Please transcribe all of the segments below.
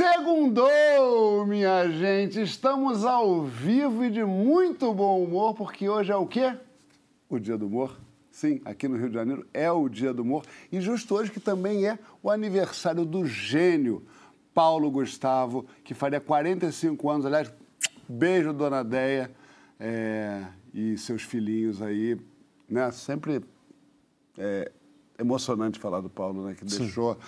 Segundou, minha gente! Estamos ao vivo e de muito bom humor, porque hoje é o quê? O Dia do Humor. Sim, aqui no Rio de Janeiro é o Dia do Humor. E justo hoje que também é o aniversário do gênio Paulo Gustavo, que faria 45 anos. Aliás, beijo, dona Deia, é, e seus filhinhos aí. Né? Sempre é emocionante falar do Paulo, né? Que deixou...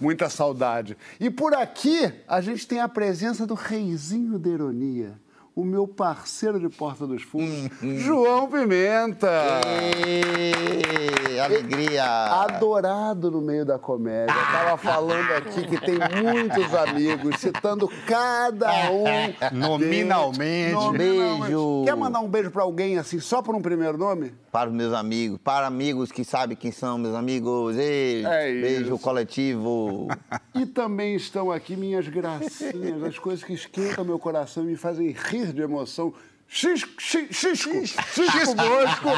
Muita saudade. E por aqui a gente tem a presença do reizinho da ironia o meu parceiro de Porta dos Fundos, hum, João Pimenta. Ei, alegria! Adorado no meio da comédia. Estava falando aqui que tem muitos amigos, citando cada um. Nominalmente. Nominalmente. Beijo. Quer mandar um beijo para alguém assim, só por um primeiro nome? Para os meus amigos, para amigos que sabem quem são meus amigos. Ei, é beijo coletivo. E também estão aqui minhas gracinhas, as coisas que esquentam meu coração e me fazem rir de emoção. Xisco, Xisco, Xisco Bosco,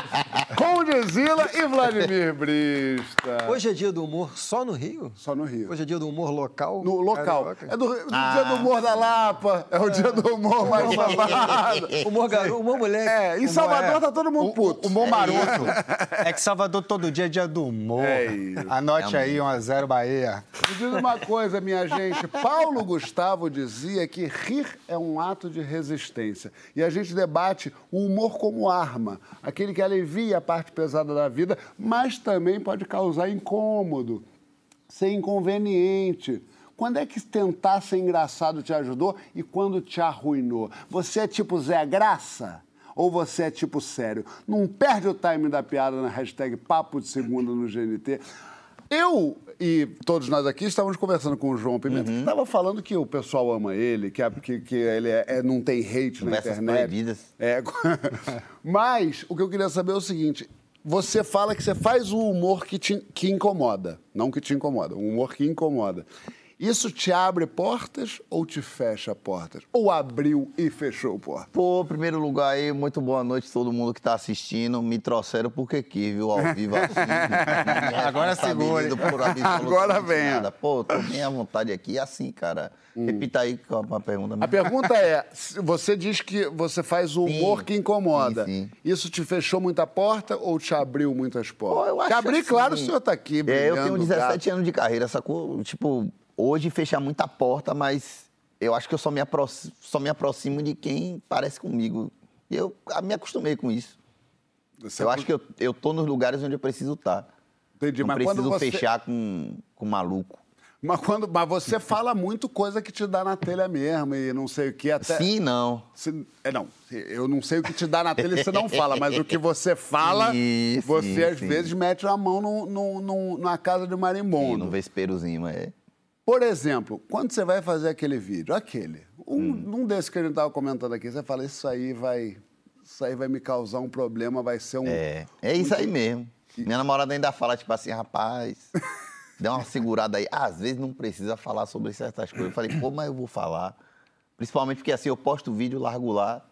e Vladimir Brista. Hoje é dia do humor só no Rio? Só no Rio. Hoje é dia do humor local? No local. Carioca. É do, do ah. dia do humor da Lapa, é o dia do humor mais babado. humor garoto, humor moleque. É, em Salvador é. tá todo mundo puto. Humor maroto. É que Salvador todo dia é dia do humor. É isso. Anote é aí, 1x0 Bahia. Me diz uma coisa, minha gente. Paulo Gustavo dizia que rir é um ato de resistência. E a gente debate o humor como arma, aquele que alivia a parte pesada da vida, mas também pode causar incômodo, ser inconveniente. Quando é que tentar ser engraçado te ajudou e quando te arruinou? Você é tipo Zé Graça? Ou você é tipo sério? Não perde o time da piada na hashtag Papo de Segunda no GNT. Eu e todos nós aqui estávamos conversando com o João Pimenta, uhum. que estava falando que o pessoal ama ele, que, que, que ele é, é, não tem hate na internet. Proibidas. É. Mas o que eu queria saber é o seguinte: você fala que você faz um humor que te que incomoda, não que te incomoda, um humor que incomoda. Isso te abre portas ou te fecha portas? Ou abriu e fechou portas? Pô, primeiro lugar aí, muito boa noite a todo mundo que está assistindo. Me trouxeram porque aqui, viu? Ao vivo assim. Agora segura. Agora vem. Pô, tô bem à vontade aqui. assim, cara. Hum. Repita aí a pergunta. A pergunta é, você diz que você faz o humor sim, que incomoda. Sim, sim. Isso te fechou muita porta ou te abriu muitas portas? Pô, eu acho te abri, assim, claro, o senhor está aqui É, eu tenho 17 gato. anos de carreira, sacou? Tipo, hoje fecha muita porta, mas eu acho que eu só me, aproximo, só me aproximo de quem parece comigo. Eu me acostumei com isso. Você eu é acho que eu, eu tô nos lugares onde eu preciso estar. Tá. Entendi, não mas preciso você... fechar com, com maluco. Mas, quando, mas você fala muito coisa que te dá na telha mesmo e não sei o que até. Sim, não. Se, é, não. Eu não sei o que te dá na telha e você não fala, mas o que você fala, sim, você sim, às sim. vezes mete a mão no, no, na casa de marimbondo. Sim, no vesperozinho, é. Por exemplo, quando você vai fazer aquele vídeo, aquele, um, hum. um desses que a gente estava comentando aqui, você fala, isso aí vai. Isso aí vai me causar um problema, vai ser um. É, é isso aí mesmo. Minha namorada ainda fala, tipo assim, rapaz, dá uma segurada aí. Ah, às vezes não precisa falar sobre certas coisas. Eu falei, pô, mas eu vou falar. Principalmente porque assim, eu posto o vídeo, largo lá,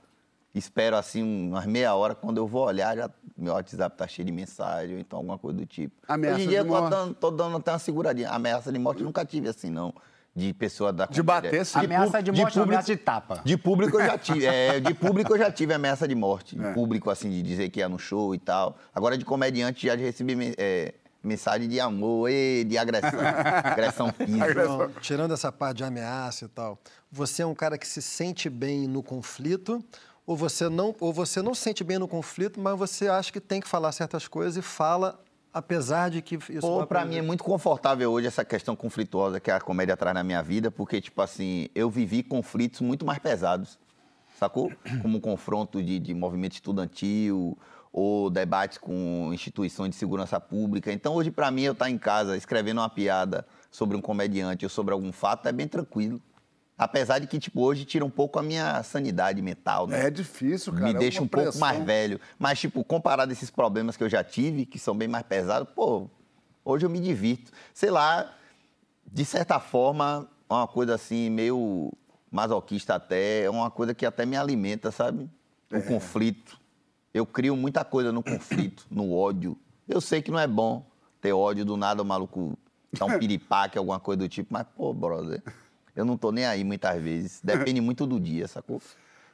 espero assim umas meia hora, quando eu vou olhar, já meu WhatsApp tá cheio de mensagem, ou então alguma coisa do tipo. Ameaça Hoje em dia eu tô dando, tô dando até uma seguradinha. Ameaça de morte eu nunca tive assim, não. De pessoa da De bater, sim. Ameaça de morte de público, ameaça de tapa. De público eu já tive. É, de público eu já tive ameaça de morte. É. Público, assim, de dizer que ia no show e tal. Agora, de comediante, já recebi é, mensagem de amor e de agressão. agressão física. tirando essa parte de ameaça e tal, você é um cara que se sente bem no conflito ou você não ou você não se sente bem no conflito, mas você acha que tem que falar certas coisas e fala apesar de que isso Pô, para mim é muito confortável hoje essa questão conflituosa que a comédia traz na minha vida, porque tipo assim, eu vivi conflitos muito mais pesados. Sacou? Como um confronto de, de movimento estudantil ou debates com instituições de segurança pública. Então, hoje, para mim, eu estar tá em casa escrevendo uma piada sobre um comediante ou sobre algum fato é bem tranquilo. Apesar de que, tipo, hoje tira um pouco a minha sanidade mental, né? É difícil, cara. Me é deixa um pressão. pouco mais velho. Mas, tipo, comparado a esses problemas que eu já tive, que são bem mais pesados, pô, hoje eu me divirto. Sei lá, de certa forma, é uma coisa assim, meio masoquista até, é uma coisa que até me alimenta, sabe? O é. conflito. Eu crio muita coisa no conflito, no ódio. Eu sei que não é bom ter ódio do nada, o maluco dá um piripaque, alguma coisa do tipo, mas, pô, brother Eu não tô nem aí muitas vezes. Depende muito do dia, sacou?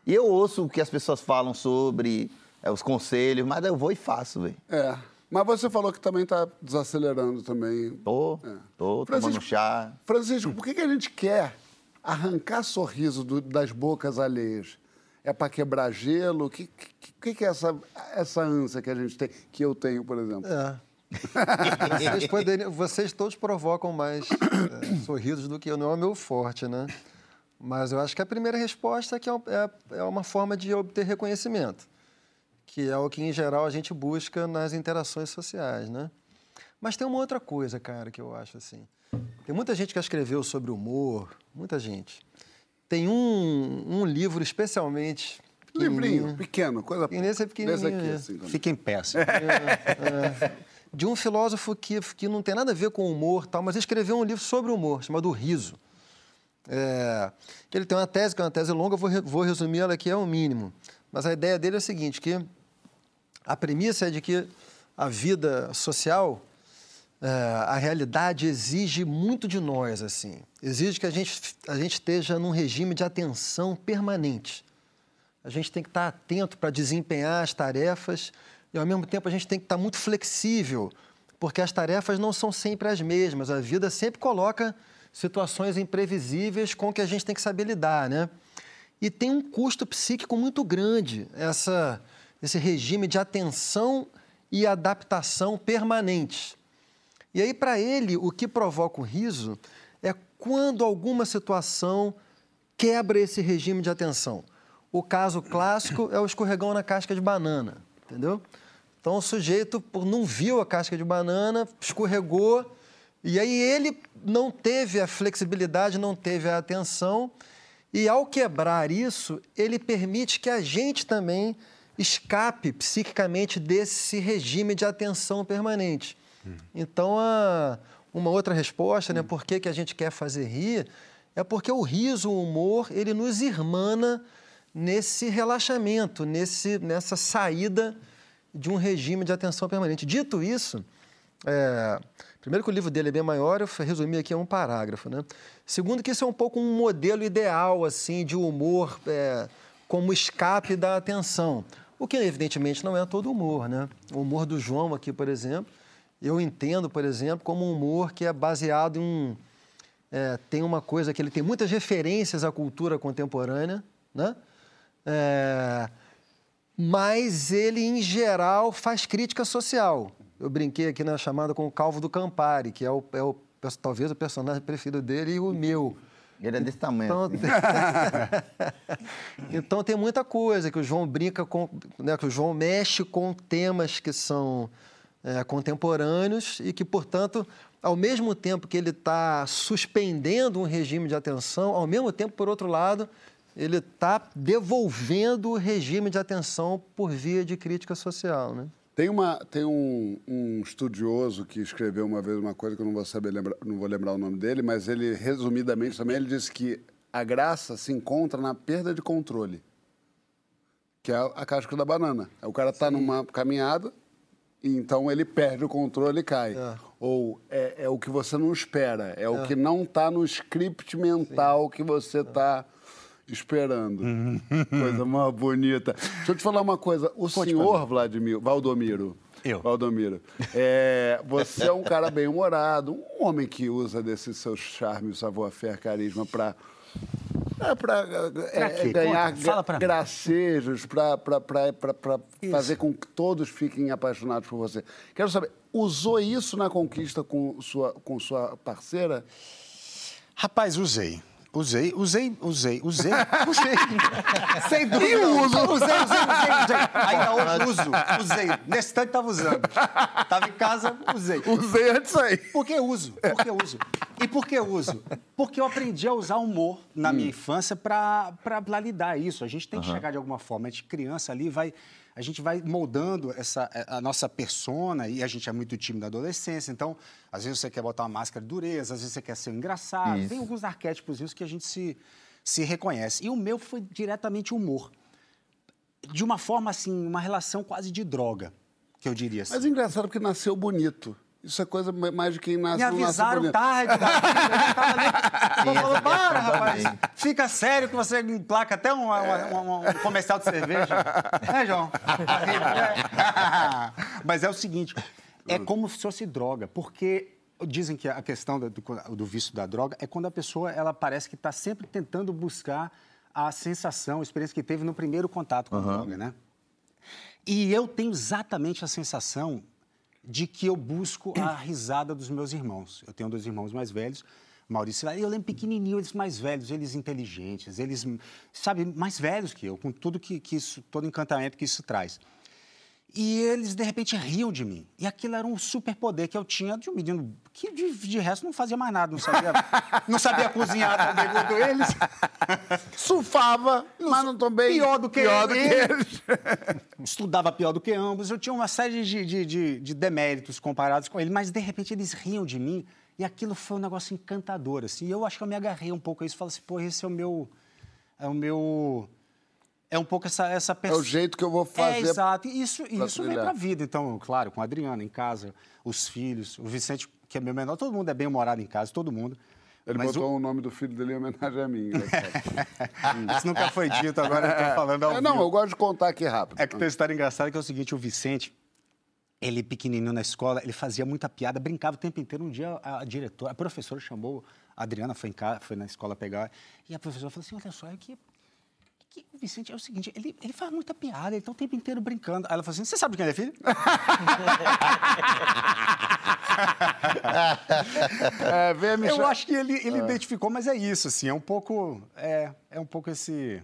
E eu ouço o que as pessoas falam sobre é, os conselhos, mas eu vou e faço, velho. É. Mas você falou que também está desacelerando também. Tô, É. tô tomando Francisco- chá. Francisco, por que, que a gente quer arrancar sorriso do- das bocas alheias? É para quebrar gelo? O que, que, que, que é essa, essa ânsia que a gente tem, que eu tenho, por exemplo? É. vocês, poderiam- vocês todos provocam mais é, sorrisos do que eu. Não é o meu forte, né? Mas eu acho que a primeira resposta é que é, é- é uma forma de obter reconhecimento, que é o que, em geral, a gente busca nas interações sociais, né? Mas tem uma outra coisa, cara, que eu acho assim. Tem muita gente que escreveu sobre humor, muita gente. Tem um, um livro especialmente... Livrinho, pequeno, coisa E nesse é pequenininho, Desse aqui, é. assim. quando- Fica em pé. De um filósofo que, que não tem nada a ver com humor, tal, mas escreveu um livro sobre humor, chamado Riso. É, ele tem uma tese, que é uma tese longa, eu vou, vou resumir ela aqui ao mínimo. Mas a ideia dele é a seguinte, que a premissa é de que a vida social, é, a realidade exige muito de nós, assim. Exige que a gente, a gente esteja num regime de atenção permanente. A gente tem que estar atento para desempenhar as tarefas e, ao mesmo tempo, a gente tem que estar muito flexível, porque as tarefas não são sempre as mesmas. A vida sempre coloca situações imprevisíveis com que a gente tem que saber lidar, né? E tem um custo psíquico muito grande essa, esse regime de atenção e adaptação permanente. E aí, para ele, o que provoca o riso é quando alguma situação quebra esse regime de atenção. O caso clássico é o escorregão na casca de banana, entendeu? Então, o sujeito não viu a casca de banana, escorregou, e aí ele não teve a flexibilidade, não teve a atenção, e ao quebrar isso, ele permite que a gente também escape psiquicamente desse regime de atenção permanente. Então, a- uma outra resposta, né, por que, que a gente quer fazer rir, é porque o riso, o humor, ele nos irmana nesse relaxamento, nesse, nessa saída de um regime de atenção permanente. Dito isso, é, primeiro que o livro dele é bem maior, eu resumi aqui em um parágrafo, né? Segundo que isso é um pouco um modelo ideal, assim, de humor é, como escape da atenção. O que, evidentemente, não é todo humor, né? O humor do João aqui, por exemplo, eu entendo, por exemplo, como um humor que é baseado em é, tem uma coisa que ele tem muitas referências à cultura contemporânea, né? É, mas ele, em geral, faz crítica social. Eu brinquei aqui na chamada com o Calvo do Campari, que é, o, é o- talvez o personagem preferido dele e o meu. Ele é desse tamanho. Então, assim. então tem muita coisa que o João brinca com, né, que o João mexe com temas que são é, contemporâneos e que, portanto, ao mesmo tempo que ele está suspendendo um regime de atenção, ao mesmo tempo, por outro lado, ele está devolvendo o regime de atenção por via de crítica social, né? Tem, uma, tem um, um estudioso que escreveu uma vez uma coisa que eu não vou saber lembrar, não vou lembrar o nome dele, mas ele, resumidamente também, ele disse que a graça se encontra na perda de controle, que é a casca da banana. O cara está numa caminhada e então ele perde o controle e cai. É. Ou é, é o que você não espera, é, o que não está no script mental que você está esperando. Coisa mais bonita. Deixa eu te falar uma coisa. O senhor Vladimir, Valdomiro. Eu. Valdomiro. é, você é um cara bem humorado, um homem que usa desse seu charme, savoir-faire, carisma para é pra, é, ganhar Conta, gracejos, para fazer com que todos fiquem apaixonados por você. Quero saber, usou isso na conquista com sua, com sua parceira? Rapaz, usei. Usei, usei, usei, usei, usei. Sem dúvida. E uso. Usei, usei, usei, usei. Ainda hoje uso, usei. Nesse instante estava usando. Estava em casa, usei. Usei antes aí. Por que uso? Por que uso? E por que uso? Porque eu aprendi a usar humor na minha infância para lidar isso. A gente tem que chegar de alguma forma. A gente criança ali vai... A gente vai moldando essa, a nossa persona e a gente é muito tímido na adolescência. Então, às vezes você quer botar uma máscara de dureza, às vezes você quer ser um engraçado. Isso. Tem alguns arquétipos que a gente se, se reconhece. E o meu foi diretamente humor. De uma forma assim, uma relação quase de droga, que eu diria assim. Mas é engraçado porque nasceu bonito. Isso é coisa mais de quem nasce Me nasce avisaram bonito. tarde. da vida, eu falou, essa para, rapaz. também. Fica sério que você emplaca até um, uma- uma- um comercial de cerveja. É, João? É. Mas é o seguinte, é como se fosse droga, porque dizem que a questão do, do- do vício da droga é quando a pessoa, ela parece que está sempre tentando buscar a sensação, a experiência que teve no primeiro contato com a droga, né? E eu tenho exatamente a sensação de que eu busco a risada dos meus irmãos. Eu tenho dois irmãos mais velhos, Maurício e eu lembro pequenininho, eles mais velhos, eles inteligentes, eles, sabe, mais velhos que eu, com tudo que, que isso, todo encantamento que isso traz. E eles, de repente, riam de mim. E aquilo era um superpoder que eu tinha de um menino que, de, de resto, não fazia mais nada. Não sabia, não sabia cozinhar também quanto eles. Surfava, mas não também Pior do que pior do que eles. eles. estudava pior do que ambos, eu tinha uma série de, de, de- de deméritos comparados com ele, mas de repente eles riam de mim e aquilo foi um negócio encantador, assim. E eu acho que eu me agarrei um pouco a isso e falei assim, pô, esse é o meu. É o meu. É um pouco essa, essa É o jeito que eu vou É, fazer. exato. E isso, pra isso vem trilhar. pra vida. Então, claro, com a Adriana em casa, os filhos, o Vicente, que é meu menor, todo mundo é bem humorado em casa, todo mundo. Ele Mas botou o... nome do filho dele em homenagem a mim. Isso nunca foi dito, agora eu tô falando ao É, não, vivo. eu gosto de contar aqui rápido. É que tem uma história engraçada que é o seguinte, o Vicente, ele pequenininho na escola, ele fazia muita piada, brincava o tempo inteiro. Um dia a, a diretora, a professora chamou, a Adriana foi, em casa, foi na escola pegar, e a professora falou assim, olha só, é que, é que o Vicente é o seguinte, ele, ele faz muita piada, ele tá o tempo inteiro brincando. Aí ela falou assim, você sabe de quem ele é filho? É, vem a me Eu acho que ele, ele identificou, mas é isso, assim, é um pouco, é, é um pouco esse...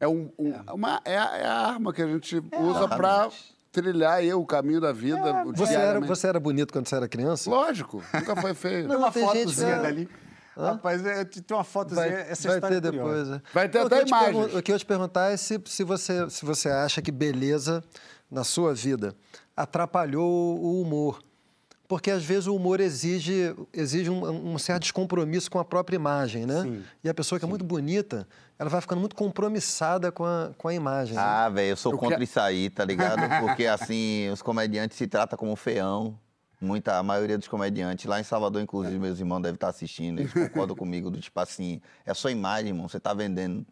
É, um, um- uma, é, a, é a arma que a gente usa pra trilhar aí o caminho da vida. o Você era, você era bonito quando você era criança? Lógico, nunca foi feio. Tem uma fotozinha que- dali. Rapaz, é, tem uma fotozinha, Vai, essa vai história ter é curiosa. depois. é. Vai ter até o que eu te imagens. pergun- O que eu ia te perguntar é se, se, você, se você acha que beleza na sua vida atrapalhou o humor. Porque às vezes o humor exige, exige um, um certo descompromisso com a própria imagem, né? Sim. E a pessoa que é muito bonita, ela vai ficando muito compromissada com a, com a imagem. né? Ah, velho, eu sou Eu contra que- isso aí, tá ligado? Porque, assim, os comediantes se tratam como feião. Muita, a maioria dos comediantes, lá em Salvador, inclusive, meus irmãos devem estar assistindo, eles concordam comigo, do tipo assim, é a sua imagem, irmão, você tá vendendo.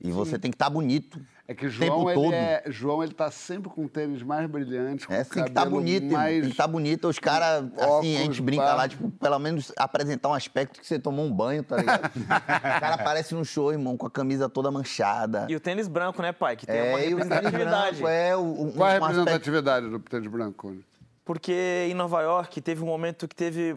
E você tem que estar bonito. É que o João, tempo ele todo. é, João, ele tá sempre com tênis mais brilhantes, com É, o tem que estar cabelo bonito, irmão. mais... tem que estar bonito. Os caras, assim, a gente brinca barba. lá, tipo, pelo menos apresentar um aspecto que você tomou um banho, tá ligado? o cara aparece no show, irmão, com a camisa toda manchada. E o tênis branco, né, pai? Que tem uma É, o tênis representatividade. branco, é, o, um, Qual a um aspecto representatividade do tênis branco? Porque em Nova York teve um momento que teve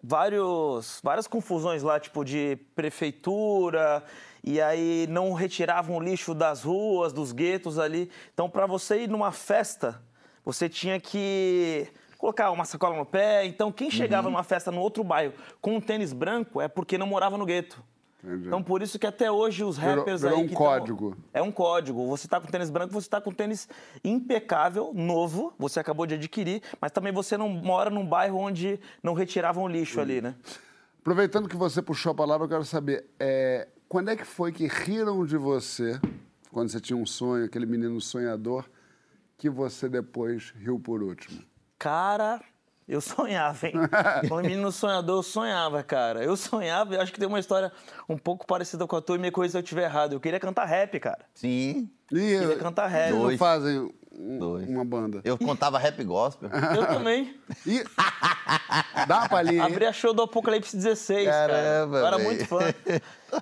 vários, várias confusões lá, tipo de prefeitura, e aí não retiravam o lixo das ruas, dos guetos ali. Então, para você ir numa festa, você tinha que colocar uma sacola no pé. Então, quem chegava numa festa no outro bairro com um tênis branco é porque não morava no gueto. Entendi. Então, por isso que até hoje os Virou- rappers virou aí um que código. Tão, é um código. Você tá com tênis branco, você tá com tênis impecável, novo, você acabou de adquirir, mas também você não mora num bairro onde não retiravam lixo ali, né? Aproveitando que você puxou a palavra, eu quero saber, é, quando é que foi que riram de você, quando você tinha um sonho, aquele menino sonhador, que você depois riu por último? Cara, eu sonhava, hein? Como menino sonhador, eu sonhava, cara. Eu sonhava, eu acho que tem uma história um pouco parecida com a tua e me coisa se eu estiver errado. Eu queria cantar rap, cara. Sim, E Queria cantar rap. não Dois. fazem Dois. uma banda. eu contava rap gospel. Eu também. E... Dá uma palhinha. Abri a show do Apocalipse 16, cara. Caramba, Eu era muito fã.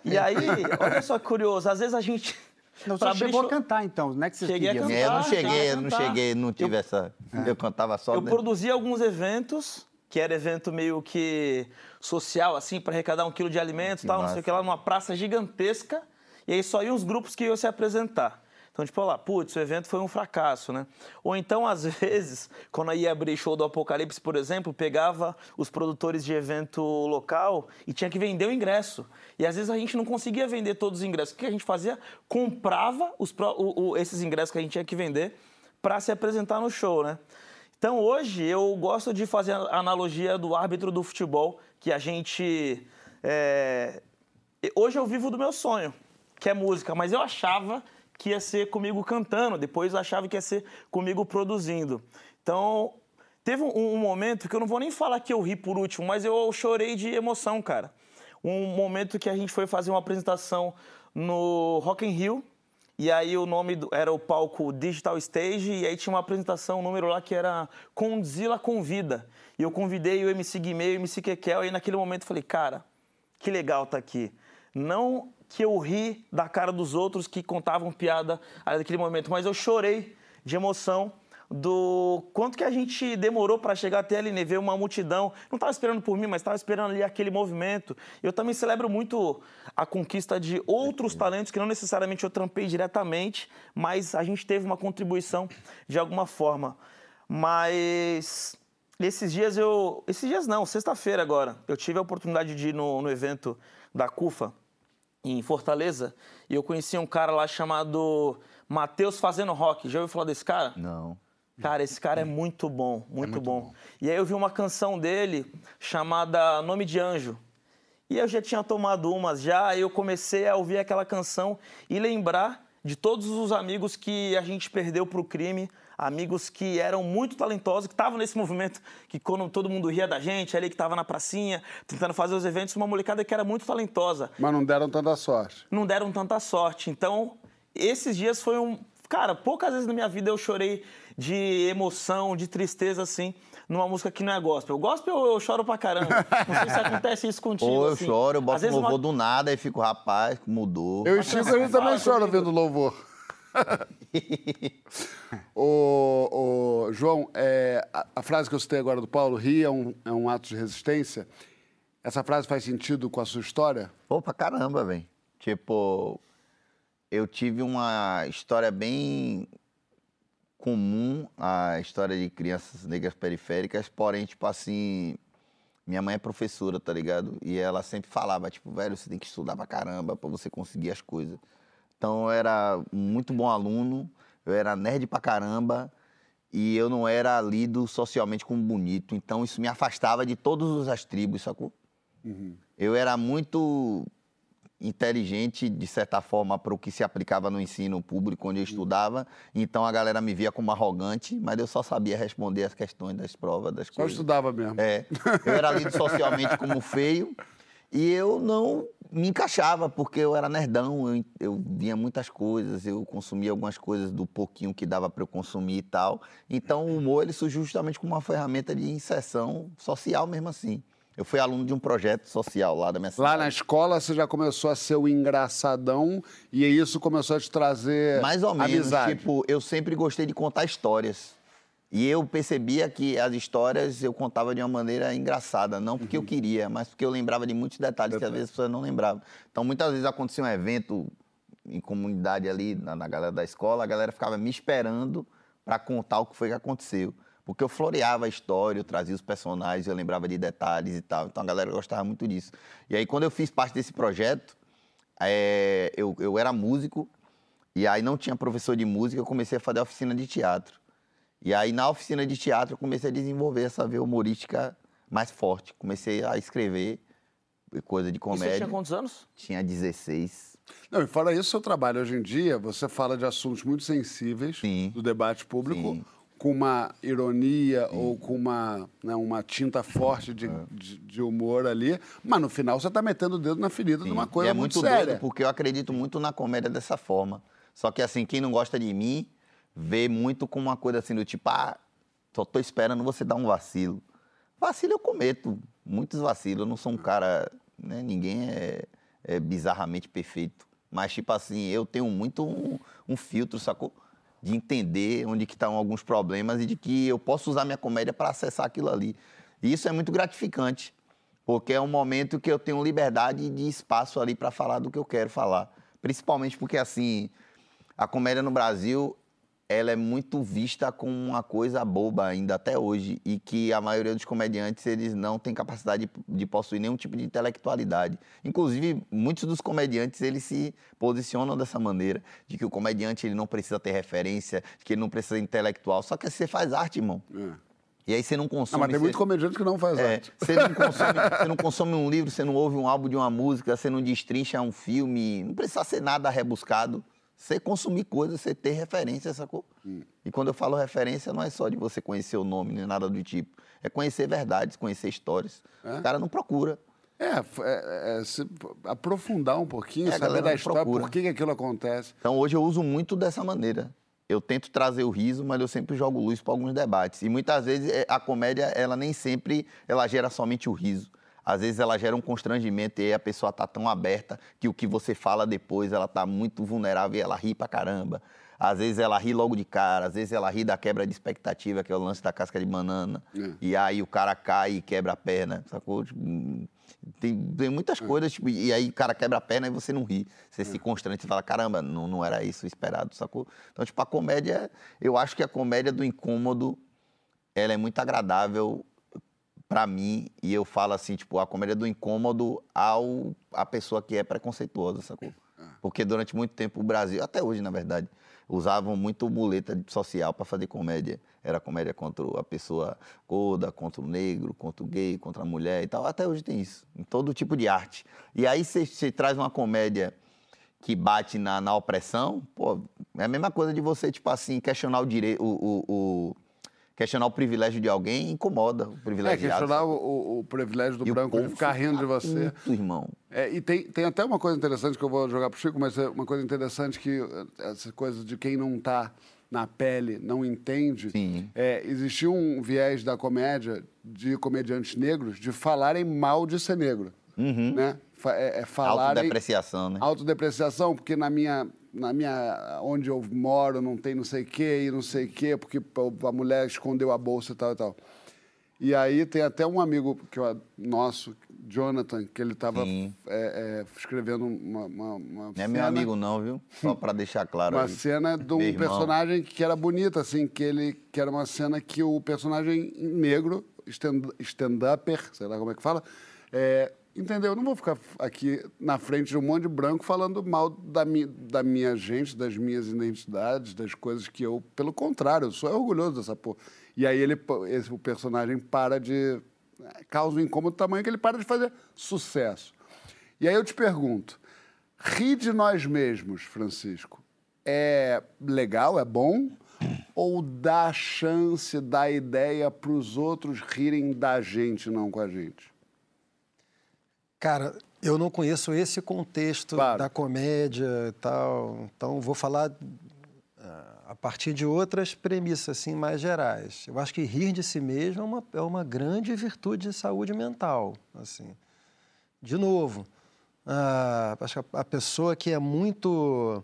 E aí, olha só que curioso, às vezes a gente... Não, você chegou show- a cantar, então, não é que você Cheguei a cantar. É, eu não cheguei, eu não cheguei, não tive essa. Eu cantava só. Eu né? produzia alguns eventos, que era evento meio que social, assim, para arrecadar um quilo de alimentos e tal, não sei o massa. que lá, numa praça gigantesca. E aí só iam os grupos que iam se apresentar. Então, tipo, lá, putz, o evento foi um fracasso, né? Ou então, às vezes, quando ia abrir show do Apocalipse, por exemplo, pegava os produtores de evento local e tinha que vender o ingresso. E às vezes a gente não conseguia vender todos os ingressos. O que a gente fazia? Comprava os, o- o- esses ingressos que a gente tinha que vender para se apresentar no show, né? Então hoje eu gosto de fazer a analogia do árbitro do futebol, que a gente. é, Hoje eu vivo do meu sonho, que é música, mas eu achava que ia ser comigo cantando, depois achava que ia ser comigo produzindo. Então Teve um, um momento que eu não vou nem falar que eu ri por último, mas eu chorei de emoção, cara. Um momento que a gente foi fazer uma apresentação no Rock in Rio, e aí o nome do, era o palco Digital Stage, e aí tinha uma apresentação, um número lá que era Condzilla Convida. E eu convidei o MC Guimê o MC Kekel, e naquele momento eu falei, cara, que legal tá aqui. Não que eu ri da cara dos outros que contavam piada ali naquele momento, mas eu chorei de emoção do quanto que a gente demorou para chegar até ali, né? ver uma multidão. Não estava esperando por mim, mas estava esperando ali aquele movimento. Eu também celebro muito a conquista de outros talentos que não necessariamente eu trampei diretamente, mas a gente teve uma contribuição de alguma forma. Mas esses dias eu. Esses dias não, sexta-feira agora, eu tive a oportunidade de ir no, no evento da CUFA, em Fortaleza, e eu conheci um cara lá chamado Matheus Fazendo Rock. Já ouviu falar desse cara? Não. Cara, esse cara é muito bom, muito, bom. E aí eu vi uma canção dele chamada Nome de Anjo. E eu já tinha tomado umas já, aí eu comecei a ouvir aquela canção e lembrar de todos os amigos que a gente perdeu pro crime, amigos que eram muito talentosos, que estavam nesse movimento, que quando todo mundo ria da gente, ali que estava na pracinha, tentando fazer os eventos, uma molecada que era muito talentosa. Mas não deram tanta sorte. Não deram tanta sorte. Então, esses dias foi um. Cara, poucas vezes na minha vida eu chorei de emoção, de tristeza, assim, numa música que não é gospel. Gospel eu, eu choro pra caramba. Não sei se acontece isso contigo. Ou eu assim. choro, eu Às boto vezes louvor uma- do nada e fico, rapaz, mudou. Eu e Chico, a gente também chora vendo louvor. ô, ô, João, é, a, a frase que eu citei agora do Paulo, rir é um, é um ato de resistência. Essa frase faz sentido com a sua história? Pra caramba, velho. Tipo, eu tive uma história bem comum, a história de crianças negras periféricas, porém, tipo assim, minha mãe é professora, tá ligado? E ela sempre falava, tipo, velho, você tem que estudar pra caramba pra você conseguir as coisas. Então, eu era muito bom aluno, eu era nerd pra caramba, e eu não era lido socialmente como bonito. Então, isso me afastava de todas as tribos, sacou? Eu era muito inteligente, de certa forma, para o que se aplicava no ensino público onde eu estudava. Então a galera me via como arrogante, mas eu só sabia responder as questões das provas, das Só coisas. estudava mesmo. É, eu era lido socialmente como feio e eu não me encaixava, porque eu era nerdão, eu, eu via muitas coisas, eu consumia algumas coisas do pouquinho que dava para eu consumir e tal. Então o humor ele surgiu justamente como uma ferramenta de inserção social mesmo assim. Eu fui aluno de um projeto social lá da minha cidade. Lá na escola você já começou a ser o engraçadão e isso começou a te trazer Mais ou menos, amizade. tipo, eu sempre gostei de contar histórias. E eu percebia que as histórias eu contava de uma maneira engraçada, não porque Uhum. eu queria, mas porque eu lembrava de muitos detalhes que às vezes as pessoas não lembravam. Então, muitas vezes acontecia um evento em comunidade ali, na, na galera da escola, a galera ficava me esperando para contar o que foi que aconteceu. Porque eu floreava a história, eu trazia os personagens, eu lembrava de detalhes e tal. Então, a galera gostava muito disso. E aí, quando eu fiz parte desse projeto, é, eu, eu era músico, e aí não tinha professor de música, eu comecei a fazer oficina de teatro. E aí na oficina de teatro eu comecei a desenvolver essa veia humorística mais forte. Comecei a escrever coisa de E comédia. você tinha quantos anos? Tinha 16. Não, e fora isso, seu trabalho hoje em dia, você fala de assuntos muito sensíveis Sim. do debate público, Sim. com uma ironia ou com uma, né, uma tinta forte de, É. de, de humor ali, mas no final você está metendo o dedo na ferida de uma Sim. coisa e é muito, muito séria. doido, porque eu acredito muito na comédia dessa forma. Só que assim, quem não gosta de mim, vê muito como uma coisa assim do tipo, ah, só tô esperando você dar um vacilo. Vacilo eu cometo, muitos vacilos. Eu não sou um cara, né, ninguém é, é bizarramente perfeito. Mas, tipo assim, eu tenho muito um, um filtro, sacou? De entender onde que estão alguns problemas e de que eu posso usar minha comédia para acessar aquilo ali. E isso é muito gratificante, porque é um momento que eu tenho liberdade de espaço ali para falar do que eu quero falar. Principalmente porque, assim, a comédia no Brasil, ela é muito vista como uma coisa boba ainda até hoje e que a maioria dos comediantes eles não têm capacidade de, de possuir nenhum tipo de intelectualidade. Inclusive, muitos dos comediantes eles se posicionam dessa maneira, de que o comediante ele não precisa ter referência, de que ele não precisa ser intelectual, só que você faz arte, irmão. É. E aí você não Não, consome... mas tem você- muito comediante que não faz é, arte. você, não consome, você não consome um livro, você não ouve um álbum de uma música, você não destrincha um filme. Não precisa ser nada rebuscado. Você consumir coisas, você ter referência, sacou? Hum. E quando eu falo referência, não é só de você conhecer o nome, nem nada do tipo. É conhecer verdades, conhecer histórias. O cara não procura. É, é, é, se aprofundar um pouquinho, É, saber da história, procura. por que, que aquilo acontece. Então hoje eu uso muito dessa maneira. Eu tento trazer o riso, mas eu sempre jogo luz para alguns debates. E muitas vezes eh, a comédia, ela nem sempre ela gera somente o riso. Às vezes ela gera um constrangimento e aí a pessoa tá tão aberta que o que você fala depois, ela tá muito vulnerável e ela ri pra caramba. Às vezes ela ri logo de cara, às vezes ela ri da quebra de expectativa, que é o lance da casca de banana. É. E aí o cara cai e quebra a perna, sacou? Tipo, tem, tem muitas coisas, tipo, e aí o cara quebra a perna e você não ri. Você se constrange e fala, caramba, não, não era isso o esperado, sacou? Então, tipo, a comédia, eu acho que a comédia do incômodo, ela é muito agradável pra mim, e eu falo assim, tipo, a comédia do incômodo ao a pessoa que é preconceituosa, sacou? Porque durante muito tempo o Brasil, até hoje, na verdade, usavam muito muleta social para fazer comédia. Era comédia contra a pessoa gorda, contra o negro, contra o gay, contra a mulher e tal. Até hoje tem isso, em todo tipo de arte. E aí você traz uma comédia que bate na, na opressão, pô, é a mesma coisa de você, tipo assim, questionar o direito, o, o- o- questionar o privilégio de alguém incomoda o É, privilégio questionar o, o- o privilégio do E o branco de povo ficar rindo de você. puto, irmão. É, e tem, tem até uma coisa interessante que eu vou jogar pro Chico, mas é uma coisa interessante que eh, essa coisa de quem não tá na pele não entende. Sim. É, existiu um viés da comédia de comediantes negros de falarem mal de ser negro. Né? É, é falarem... Autodepreciação, né? Autodepreciação, porque na minha, na minha, onde eu moro não tem não sei o quê e não sei o quê, porque a mulher escondeu a bolsa e tal e tal. E aí tem até um amigo que eu, nosso, Jonathan, que ele estava Sim. escrevendo uma, uma, uma Não é cena, meu amigo não, viu? Só pra deixar claro uma aí. cena de um Meu irmão. personagem que era bonita, assim, que ele que era uma cena que o personagem negro, stand- stand-upper, sei lá como é que fala, é, entendeu? Eu não vou ficar aqui na frente de um monte de branco falando mal da, mi, da minha gente, das minhas identidades, das coisas que eu... Pelo contrário, eu sou orgulhoso dessa porra. E aí ele, esse, o personagem para de... Causa um incômodo tamanho que ele para de fazer sucesso. E aí eu te pergunto, rir de nós mesmos, Francisco, é legal, é bom? Ou dá chance, dá ideia para os outros rirem da gente, não com a gente? Cara, eu não conheço esse contexto Claro. da comédia e tal, então vou falar ah, a partir de outras premissas assim mais gerais. Eu acho que rir de si mesmo é uma, é uma grande virtude de saúde mental, assim. De novo, ah, acho que a, a pessoa que é muito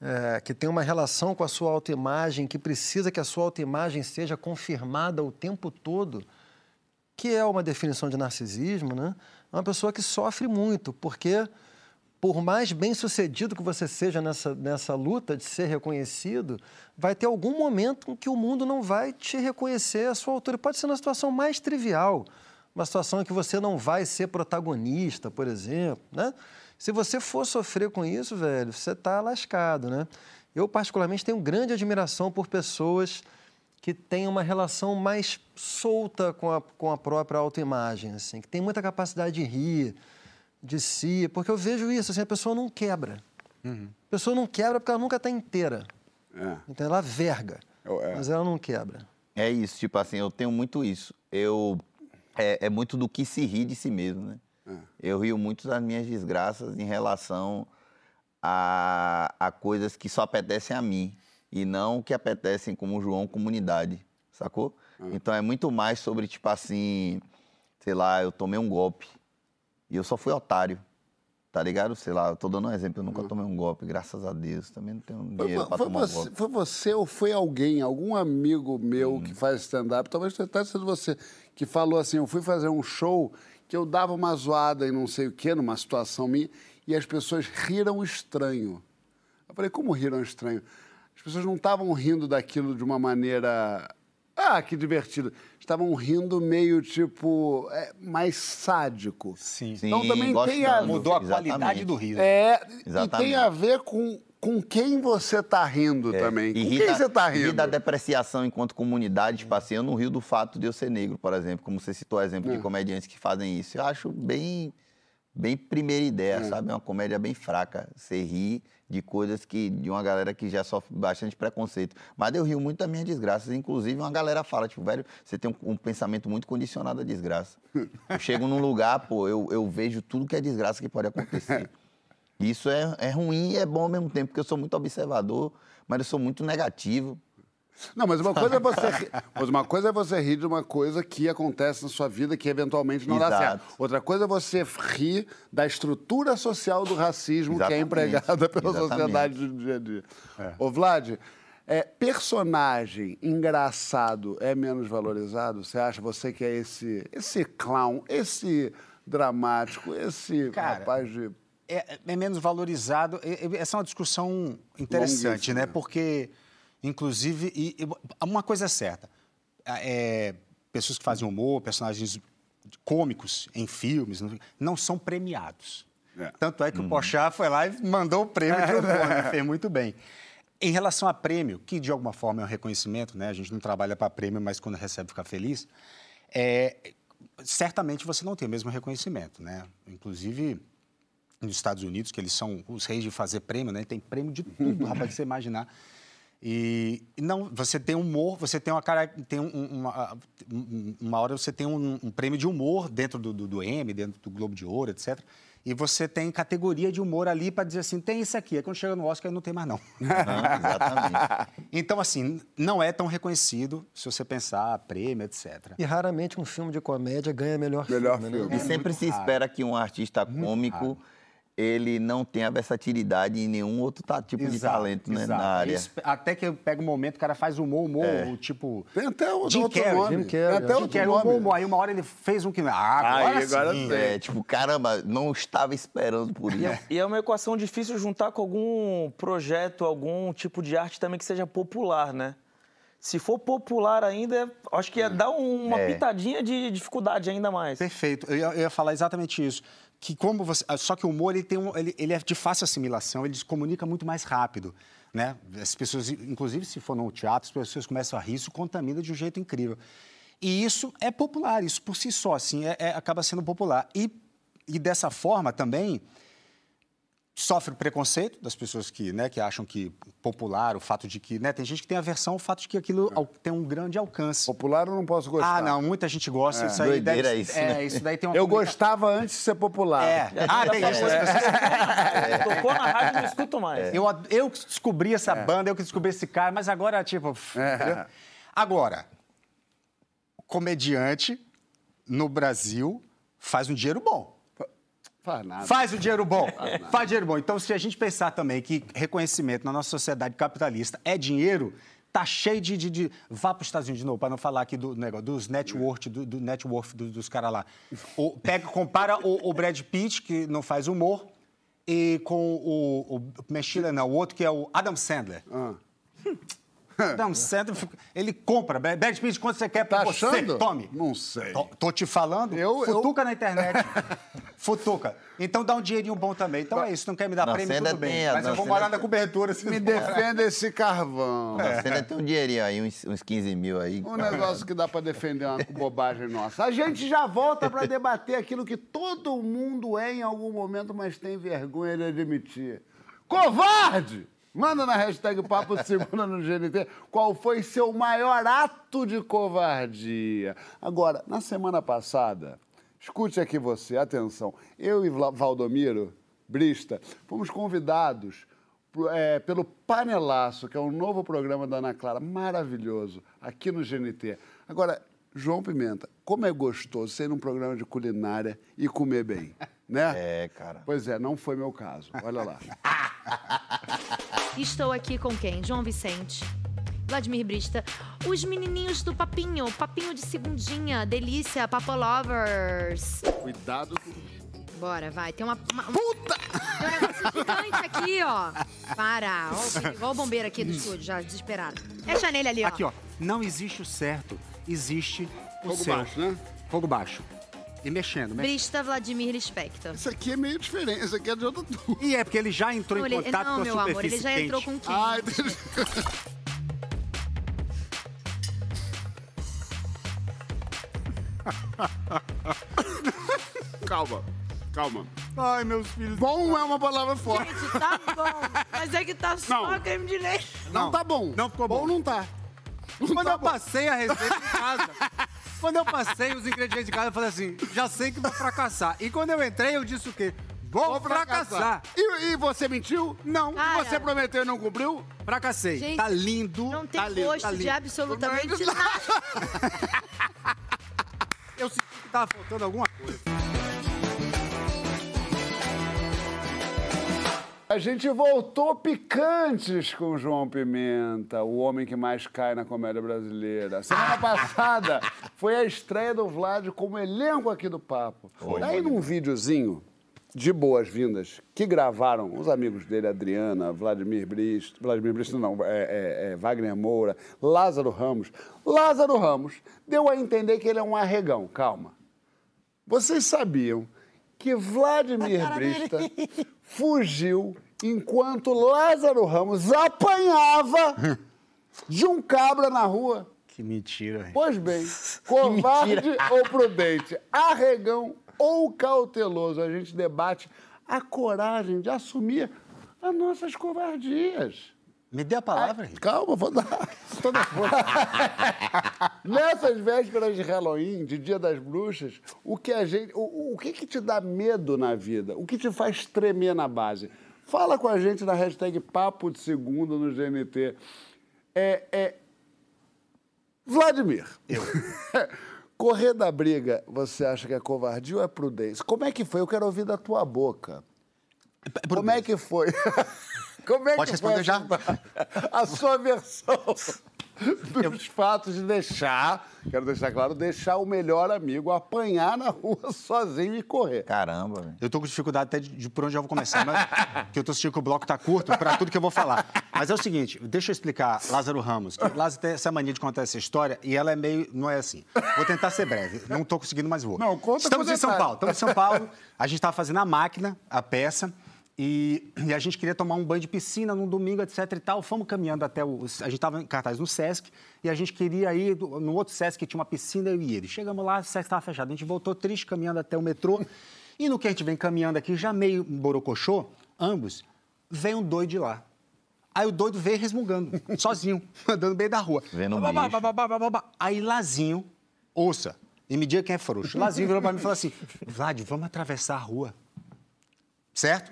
é, que tem uma relação com a sua autoimagem, que precisa que a sua autoimagem seja confirmada o tempo todo, que é uma definição de narcisismo, né? É uma pessoa que sofre muito, porque por mais bem sucedido que você seja nessa, nessa luta de ser reconhecido, vai ter algum momento em que o mundo não vai te reconhecer à sua altura. Pode ser na situação mais trivial, uma situação em que você não vai ser protagonista, por exemplo, né? Se você for sofrer com isso, velho, você está lascado, né? Eu, particularmente, tenho grande admiração por pessoas que têm uma relação mais solta com a, com a própria autoimagem, assim, que tem muita capacidade de rir de si, porque eu vejo isso, assim, a pessoa não quebra. A pessoa não quebra porque ela nunca está inteira. É. Então ela verga, Eu- é. mas ela não quebra. É isso, tipo assim, eu tenho muito isso. Eu é, é muito do que se ri de si mesmo, né? Eu rio muito das minhas desgraças em relação a, a coisas que só apetecem a mim e não que apetecem como João comunidade, sacou? Então é muito mais sobre tipo assim, sei lá, eu tomei um golpe e eu só fui otário. Tá ligado? Sei lá, eu tô dando um exemplo, eu nunca tomei um golpe, graças a Deus. Também não tenho Foi, dinheiro pra foi tomar um você, golpe. foi você ou foi alguém, algum amigo meu Hum. que faz stand-up, talvez tenha sido você, que falou assim: eu fui fazer um show que eu dava uma zoada e não sei o quê, numa situação minha, e as pessoas riram estranho. Eu falei: como riram estranho? As pessoas não estavam rindo daquilo de uma maneira. Ah, que divertido. Estavam rindo meio tipo. é, mais sádico. Sim. Sim, Então também tem a- Mudou a exatamente. qualidade do riso. É, e Exatamente. tem a ver com, com quem você tá rindo também. E Com quem da- você tá ri rindo? da depreciação enquanto comunidade, tipo assim, eu não rio do fato de eu ser negro, por exemplo, como você citou o exemplo É. de comediantes que fazem isso. Eu acho bem, bem primeira ideia, sabe? É uma comédia bem fraca. Você ri de coisas que de uma galera que já sofre bastante preconceito. Mas eu rio muito das minhas desgraças. Inclusive, uma galera fala, tipo, velho, você tem um, um pensamento muito condicionado à desgraça. Eu chego num lugar, pô, eu, eu vejo tudo que é desgraça que pode acontecer. Isso é, é ruim e é bom ao mesmo tempo, porque eu sou muito observador, mas eu sou muito negativo. Não, mas uma coisa é você rir, mas uma coisa é você rir de uma coisa que acontece na sua vida que eventualmente não dá Exato. certo. Outra coisa é você rir da estrutura social do racismo que é Exatamente. empregada pela Exatamente. sociedade do dia a dia. Ô, Vlad, é, personagem engraçado é menos valorizado? Você acha? Você que é esse, esse clown, esse dramático, esse Cara, rapaz de... é, é menos valorizado. E- e- Essa é uma discussão interessante, né? Porque, inclusive, e- e uma coisa é certa: é, pessoas que fazem humor, personagens cômicos em filmes, não- não são premiados. É. Tanto é que o Pochá foi lá e mandou o prêmio de humor, né? fez muito bem. Em relação a prêmio, que de alguma forma é um reconhecimento, né? A gente não trabalha para prêmio, mas quando recebe fica feliz. É, certamente você não tem o mesmo reconhecimento, né? Inclusive nos Estados Unidos, que eles são os reis de fazer prêmio, né? Tem prêmio de tudo, rapaz, que você imaginar. E, não, você tem humor, você tem uma cara, tem um- uma, um- uma hora você tem um, um prêmio de humor dentro do, do, do Emmy, dentro do Globo de Ouro, etc. E você tem categoria de humor ali para dizer assim, tem isso aqui. Aí quando chega no Oscar, não tem mais não. Não, exatamente. Então, assim, não é tão reconhecido se você pensar prêmio, etc. E raramente um filme de comédia ganha melhor, Melhor filme. filme. Né? E sempre se espera que um artista cômico ele não tenha versatilidade em nenhum outro tipo de Exato, talento né, na área. Isso, até que pega um momento, o cara faz humor, humor, o tipo... Tem até o Jim outro Carrey, nome. Jim Carrey, Tem até é. Jim outro nome. humor, humor. Aí uma hora ele fez um que... Ah, agora, Aí, agora sim. É, tipo, caramba, não estava esperando por isso. E é uma equação difícil juntar com algum projeto, algum tipo de arte também que seja popular, né? Se for popular ainda, acho que ia dar um- uma É. pitadinha de dificuldade ainda mais. Perfeito. Eu ia, eu ia falar exatamente isso. Que como você, ah, só que o humor ele tem um, ele, ele é de fácil assimilação, ele se comunica muito mais rápido, né? As pessoas, inclusive se for no teatro, as pessoas começam a rir, isso contamina de um jeito incrível. E isso é popular, isso por si só, assim, é- é- acaba sendo popular. E, e dessa forma também sofre preconceito das pessoas que, né, que acham que popular, o fato de que, né, tem gente que tem aversão ao fato de que aquilo al- tem um grande alcance. Popular eu não posso gostar. Ah, não, muita gente gosta. Isso aí Doideira deve, isso, é, né? isso daí tem uma Eu comunica- gostava antes de ser popular. É. Ah, tem isso. as pessoas- Tocou na rádio, não escuto mais. Eu, eu que descobri essa banda, eu que descobri esse cara, mas agora, tipo. É. entendeu? Agora, comediante no Brasil faz um dinheiro bom. Faz nada. Faz o dinheiro bom. Faz dinheiro bom. Então, se a gente pensar também que reconhecimento na nossa sociedade capitalista é dinheiro, tá cheio de. de, de... Vá para os Estados Unidos de novo, para não falar aqui do negócio, dos net worth, do, do net worth do- dos caras lá. O, pega, compara o, o Brad Pitt, que não faz humor, e com o. o Mexila, não, o outro que é o Adam Sandler. Ah. Sandler, fica- ele compra. Brad Pitt, quanto você quer pra Tá você? achando? Tome. Não sei. Tô, tô te falando. Eu- eu- Futuca na internet. Futuca. Então dá um dinheirinho bom também. Então é isso, não quer me dar Não, prêmio, tudo bem. tem, Mas eu não, vou você morar ainda na cobertura. se Me for. defenda esse carvão. Você ainda tem um dinheirinho aí, uns, uns 15 mil aí. Um negócio que dá pra defender uma bobagem nossa. A gente já volta pra debater aquilo que todo mundo é em algum momento, mas tem vergonha de admitir. Covarde! Manda na hashtag Papo Segunda no GNT qual foi seu maior ato de covardia. Agora, na semana passada, escute aqui você, atenção. Eu e Valdomiro Brista fomos convidados é, pelo Panelaço, que é um novo programa da Ana Clara, maravilhoso, aqui no GNT. Agora, João Pimenta, como é gostoso ser num programa de culinária e comer bem, né? É, cara. Pois é, não foi meu caso. Olha lá. Estou aqui com quem? João Vicente. Vladimir Brista. Os menininhos do Papinho. Papinho de segundinha. Delícia. Papo Lovers. Cuidado com... Bora, vai. Tem uma... uma Puta! Tem um negócio gigante aqui, ó. Para. Ó, igual o bombeiro aqui do estúdio, já desesperado. Fecha nele ali, ó. Aqui, ó. Não existe o certo, existe o Fogo seu. baixo, né? Fogo baixo. E mexendo, mexendo. Brista Vladimir Lispector. Isso aqui é meio diferente, isso aqui é de outra turma. E é porque ele já entrou Não, em ele- contato não, com a meu superfície amor, ele já quente. entrou com 15. Ai, Deus. Calma. calma. Ai, meus filhos. Bom é uma palavra forte. Gente, tá bom. Mas é que tá só Não. creme de leite. Não, Não, tá bom. não ficou bom. Bom não tá. Não Quando tá eu bom. passei a receita em casa, quando eu passei os ingredientes de casa, eu falei assim, já sei que vou fracassar. E quando eu entrei, eu disse o quê? Vou, Vou fracassar. E, e você mentiu? Não, Cara. Você prometeu e não cumpriu? fracassei. Gente, tá lindo. Não tem tá lindo, gosto tá lindo. de absolutamente nada. Eu senti que tava faltando alguma coisa. A gente voltou picantes com o João Pimenta, o homem que mais cai na comédia brasileira. Semana passada foi a estreia do Vlad como elenco aqui do Papo. Daí num videozinho de boas-vindas que gravaram os amigos dele, Adriana, Vladimir Brist, Vladimir Brist não, é, é, é, Wagner Moura, Lázaro Ramos. Lázaro Ramos deu a entender que ele é um arregão, calma. Vocês sabiam que Vladimir Brista fugiu enquanto Lázaro Ramos apanhava de um cabra na rua? Que mentira, velho. Pois bem, covarde ou prudente, arregão ou cauteloso, a gente debate a coragem de assumir as nossas covardias. Me dê a palavra, Henrique. Calma, vou dar toda a força. Nessas vésperas de Halloween, de Dia das Bruxas, o que a gente, o, o que que te dá medo na vida? O que te faz tremer na base? Fala com a gente na hashtag Papo de Segunda no GNT. É, é... Vladimir. Eu. Correr da briga, você acha que é covardia ou é prudência? Como é que foi? Eu quero ouvir da tua boca. Como é que foi? Como é Pode que foi responder já? a sua versão dos fatos de deixar, quero deixar claro, deixar o melhor amigo apanhar na rua sozinho e correr. Caramba, velho. Eu tô com dificuldade até de, de por onde eu vou começar, mas porque eu tô sentindo que o bloco tá curto para tudo que eu vou falar. Mas é o seguinte, deixa eu explicar Lázaro Ramos. Que Lázaro tem essa mania de contar essa história e ela é meio, não é assim. Vou tentar ser breve. Não tô conseguindo, mas vou. Não, conta Estamos em São. Paulo. Estamos em São Paulo. A gente tava fazendo a máquina, a peça. E, e a gente queria tomar um banho de piscina num domingo, etc e tal. Fomos caminhando até o... A gente estava em cartaz no Sesc e a gente queria ir no outro Sesc que tinha uma piscina, eu e ele. Chegamos lá, o Sesc estava fechado. A gente voltou triste, caminhando até o metrô. E no que a gente vem caminhando aqui, já meio borocochô, ambos, vem um doido de lá. Aí o doido veio resmungando, sozinho, andando no meio da rua. Vendo um Babá. Aí Lazinho, ouça, e me diga quem é frouxo. Lazinho virou pra mim e falou assim: Vlad, vamos atravessar a rua. Certo?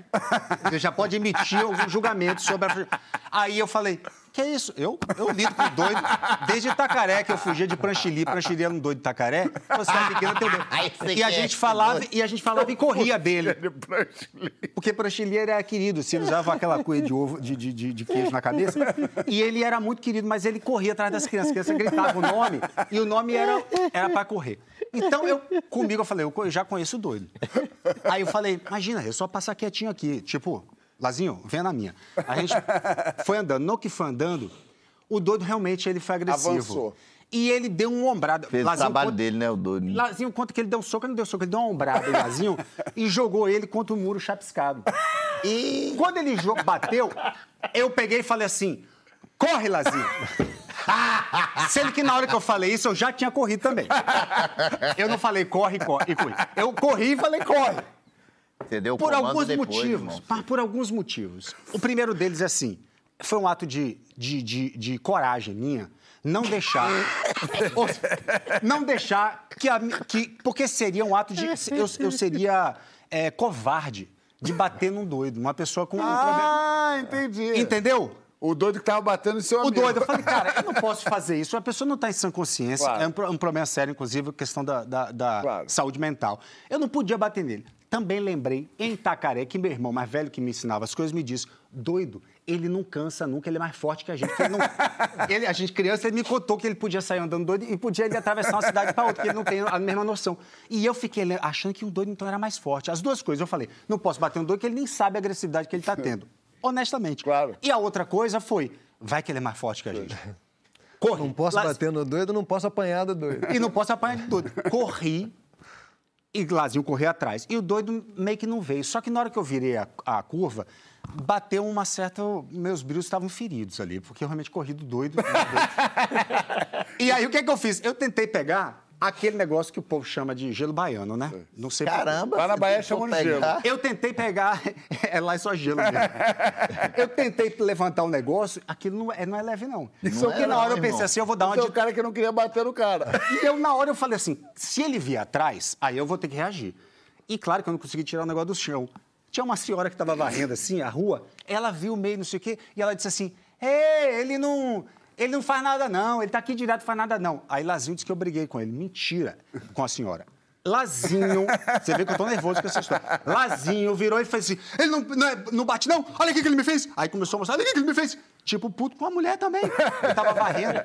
Você já pode emitir algum julgamento sobre a. Aí eu falei, que é isso? Eu, eu lido com doido. Desde Itacaré, que eu fugia de Pranchili, Pranchili era um doido de Itacaré. Você é pequeno, tem doido. E a quer gente falava, e a gente falava e corria dele. Porque Pranchili era querido, se ele usava aquela coisa de ovo, de, de, de, de queijo na cabeça. E ele era muito querido, mas ele corria atrás das crianças. As crianças gritavam o nome, e o nome era, era para correr. Então, eu, comigo, eu falei, eu já conheço o doido. Aí eu falei, imagina, eu só passar quietinho aqui, tipo, Lazinho, vem na minha. A gente foi andando. No que foi andando, o doido realmente ele foi agressivo. Avançou. E ele deu um ombrado. Fez o Lazinho, trabalho quando- dele, né, o doido. Lazinho conta que ele deu um soco, ele não deu soco, ele deu uma ombrada em Lazinho e jogou ele contra o muro chapiscado. E quando ele bateu, eu peguei e falei assim: corre, Lazinho. Sendo que na hora que eu falei isso, eu já tinha corrido também. Eu não falei corre, corre e corri. Eu corri e falei corre. Você deu o Por alguns depois, motivos. irmão. mas por alguns motivos. O primeiro deles é assim: foi um ato de, de, de, de coragem minha não deixar. Ou- não deixar que, a, que. Porque seria um ato de. Eu, eu seria é, covarde de bater num doido, uma pessoa com um problema. Ah, entendi. Entendeu? O doido que tava batendo em seu O amigo. doido, eu falei, cara, eu não posso fazer isso. A pessoa não está em sã consciência. Claro. É um, pro- um problema sério, inclusive, a questão da, da- da Claro. saúde mental. Eu não podia bater nele. Também lembrei, em Itacaré, que meu irmão mais velho que me ensinava as coisas me disse: doido, ele não cansa nunca, ele é mais forte que a gente. Ele não... ele, a gente, criança, ele me contou que ele podia sair andando doido e podia ele atravessar uma cidade para outra, que ele não tem a mesma noção. E eu fiquei achando que o doido então era mais forte. As duas coisas, eu falei: não posso bater um doido, que ele nem sabe a agressividade que ele está tendo. Honestamente. Claro. E a outra coisa foi: vai que ele é mais forte que a gente. Corre. Não posso Lá- bater no doido, não posso apanhar do doido. E não posso apanhar de doido. Corri e Lazinho correu atrás. E o doido meio que não veio. Só que na hora que eu virei a, a curva, bateu uma certa. Meus brilhos estavam feridos ali, porque eu realmente corri do doido. e aí o que é que eu fiz? Eu tentei pegar Aquele negócio que o povo chama de gelo baiano, né? Não sei. Caramba! Lá na Bahia chamam de gelo. Eu tentei pegar. É lá é só gelo mesmo. Eu tentei levantar um negócio, aquilo não é, não é leve, não. Só que é na não, hora eu irmão. pensei assim, eu vou dar uma Você é de o cara que não queria bater no cara. E eu, na hora, eu falei assim: se ele vier atrás, aí eu vou ter que reagir. E claro que eu não consegui tirar o negócio do chão. Tinha uma senhora que estava varrendo assim a rua, ela viu o meio, não sei o quê, e ela disse assim: Ei, ele não. Ele não faz nada, não. Ele tá aqui direto, faz nada, não. Aí Lazinho disse que eu briguei com ele. Mentira com a senhora. Lazinho, você vê que eu tô nervoso com essa história. Lazinho virou e fez assim: ele não, não, é- não bate, não? Olha o que ele me fez. Aí começou a mostrar: olha o que ele me fez. Tipo, puto com a mulher também. Ele tava varrendo.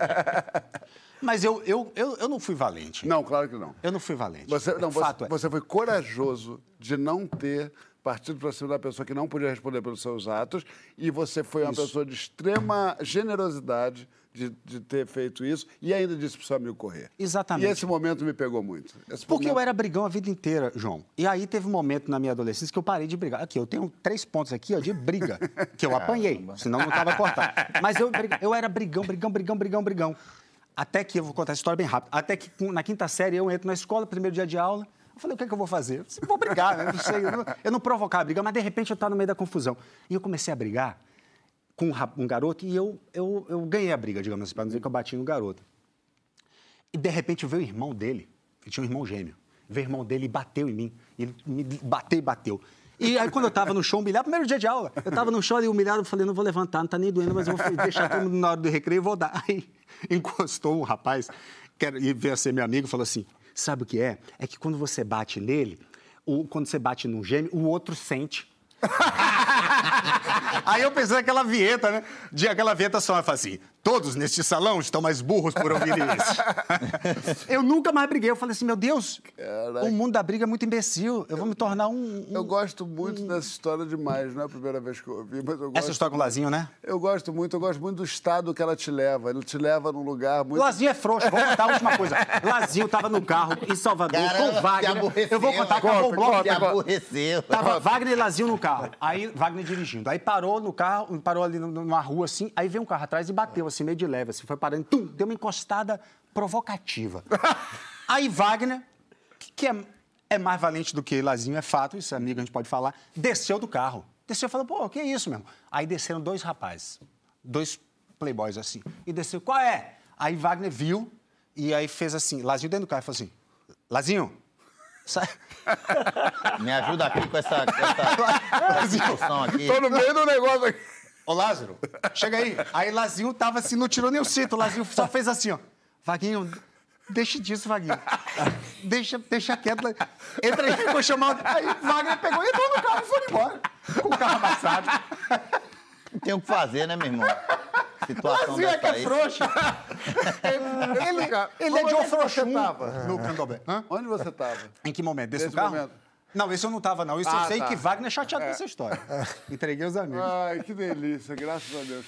Mas eu, eu, eu, eu não fui valente. Não, claro que não. Eu não fui valente. Você, não, você, fato é. você foi corajoso de não ter partido para cima da pessoa que não podia responder pelos seus atos e você foi uma pessoa de extrema generosidade de, de ter feito isso e ainda disse para o seu amigo correr. Exatamente. E esse momento me pegou muito. Esse Porque eu momento- era brigão a vida inteira, João. E aí teve um momento na minha adolescência que eu parei de brigar. Aqui, eu tenho três pontos aqui ó, de briga, que eu apanhei, senão não estava cortado. Mas eu, eu era brigão, brigão, brigão, brigão, brigão. Até que, eu vou contar essa história bem rápido, até que na quinta série eu entro na escola, primeiro dia de aula, eu falei, o que é que eu vou fazer? Eu disse, vou brigar, né? Não sei, eu não, eu não provocar a briga, mas de repente eu estava no meio da confusão. E eu comecei a brigar com um, garoto e eu, eu, eu ganhei a briga, digamos assim, para não dizer que eu bati no garoto. E de repente veio o irmão dele, ele tinha um irmão gêmeo. Veio o irmão dele e bateu em mim. Ele me bateu e bateu. E aí, quando eu tava no show humilhado, primeiro dia de aula, eu tava no show ali humilhado, eu falei, não vou levantar, não tá nem doendo, mas eu vou deixar todo mundo na hora do recreio e vou dar. Aí encostou um rapaz, que era, e veio a ser meu amigo, falou assim: sabe o que é? É que quando você bate nele, o, quando você bate num gêmeo, o outro sente. Aí eu pensei naquela vinheta, né? De aquela vinheta só, eu falei assim: todos neste salão estão mais burros por ouvir isso. eu nunca mais briguei. Eu falei assim: meu Deus, o mundo da briga é muito imbecil. Eu vou me tornar um. um- Eu gosto muito dessa história demais, não é a primeira vez que eu ouvi, mas eu gosto. Essa história com o Lazinho, né? Eu gosto muito, eu gosto muito do estado que ela te leva. Ele te leva num lugar muito. Lazinho é frouxo. Vou contar a última coisa. Lazinho tava no carro em Salvador Caramba, com Wagner. Eu vou contar, acabou o bloco. Se aborreceu. Tava Wagner e Lazinho no carro. Aí Wagner dirigindo. Aí parou no carro, parou ali num- numa rua assim, aí veio um carro atrás e bateu assim, meio de leve, assim, foi parando, tum, deu uma encostada provocativa. Aí Wagner, que, que é, é mais valente do que Lazinho, é fato, isso é amigo, a gente pode falar, desceu do carro. Desceu e falou, pô, que isso, meu irmão? Aí desceram dois rapazes, dois playboys assim, e desceu, qual é? Aí Wagner viu e aí fez assim, Lazinho dentro do carro e falou assim, Lazinho, sai... Me ajuda aqui com essa, com essa discussão aqui. Tô no meio do negócio aqui. Ô, Lázaro, chega aí. Aí Lazinho tava assim, não tirou nem o cinto. O Lazinho só fez assim, ó. Vaguinho, deixa disso, Vaguinho. Deixa, deixa quieto. Entra aí, vou chamar. o- Aí Wagner pegou, entrou no carro e foi embora. Com o carro amassado. Não tem o que fazer, né, meu irmão? Situação Lazinho é que é frouxo. Ele, ele é de Onde você tava? No candomblé. Onde você estava? Em que momento? Desse Nesse carro? momento. Não, esse eu não tava, não. Isso eu Ah, sei tá. que Wagner é chateado com essa história. Entreguei os amigos. Ai, que delícia, graças a Deus.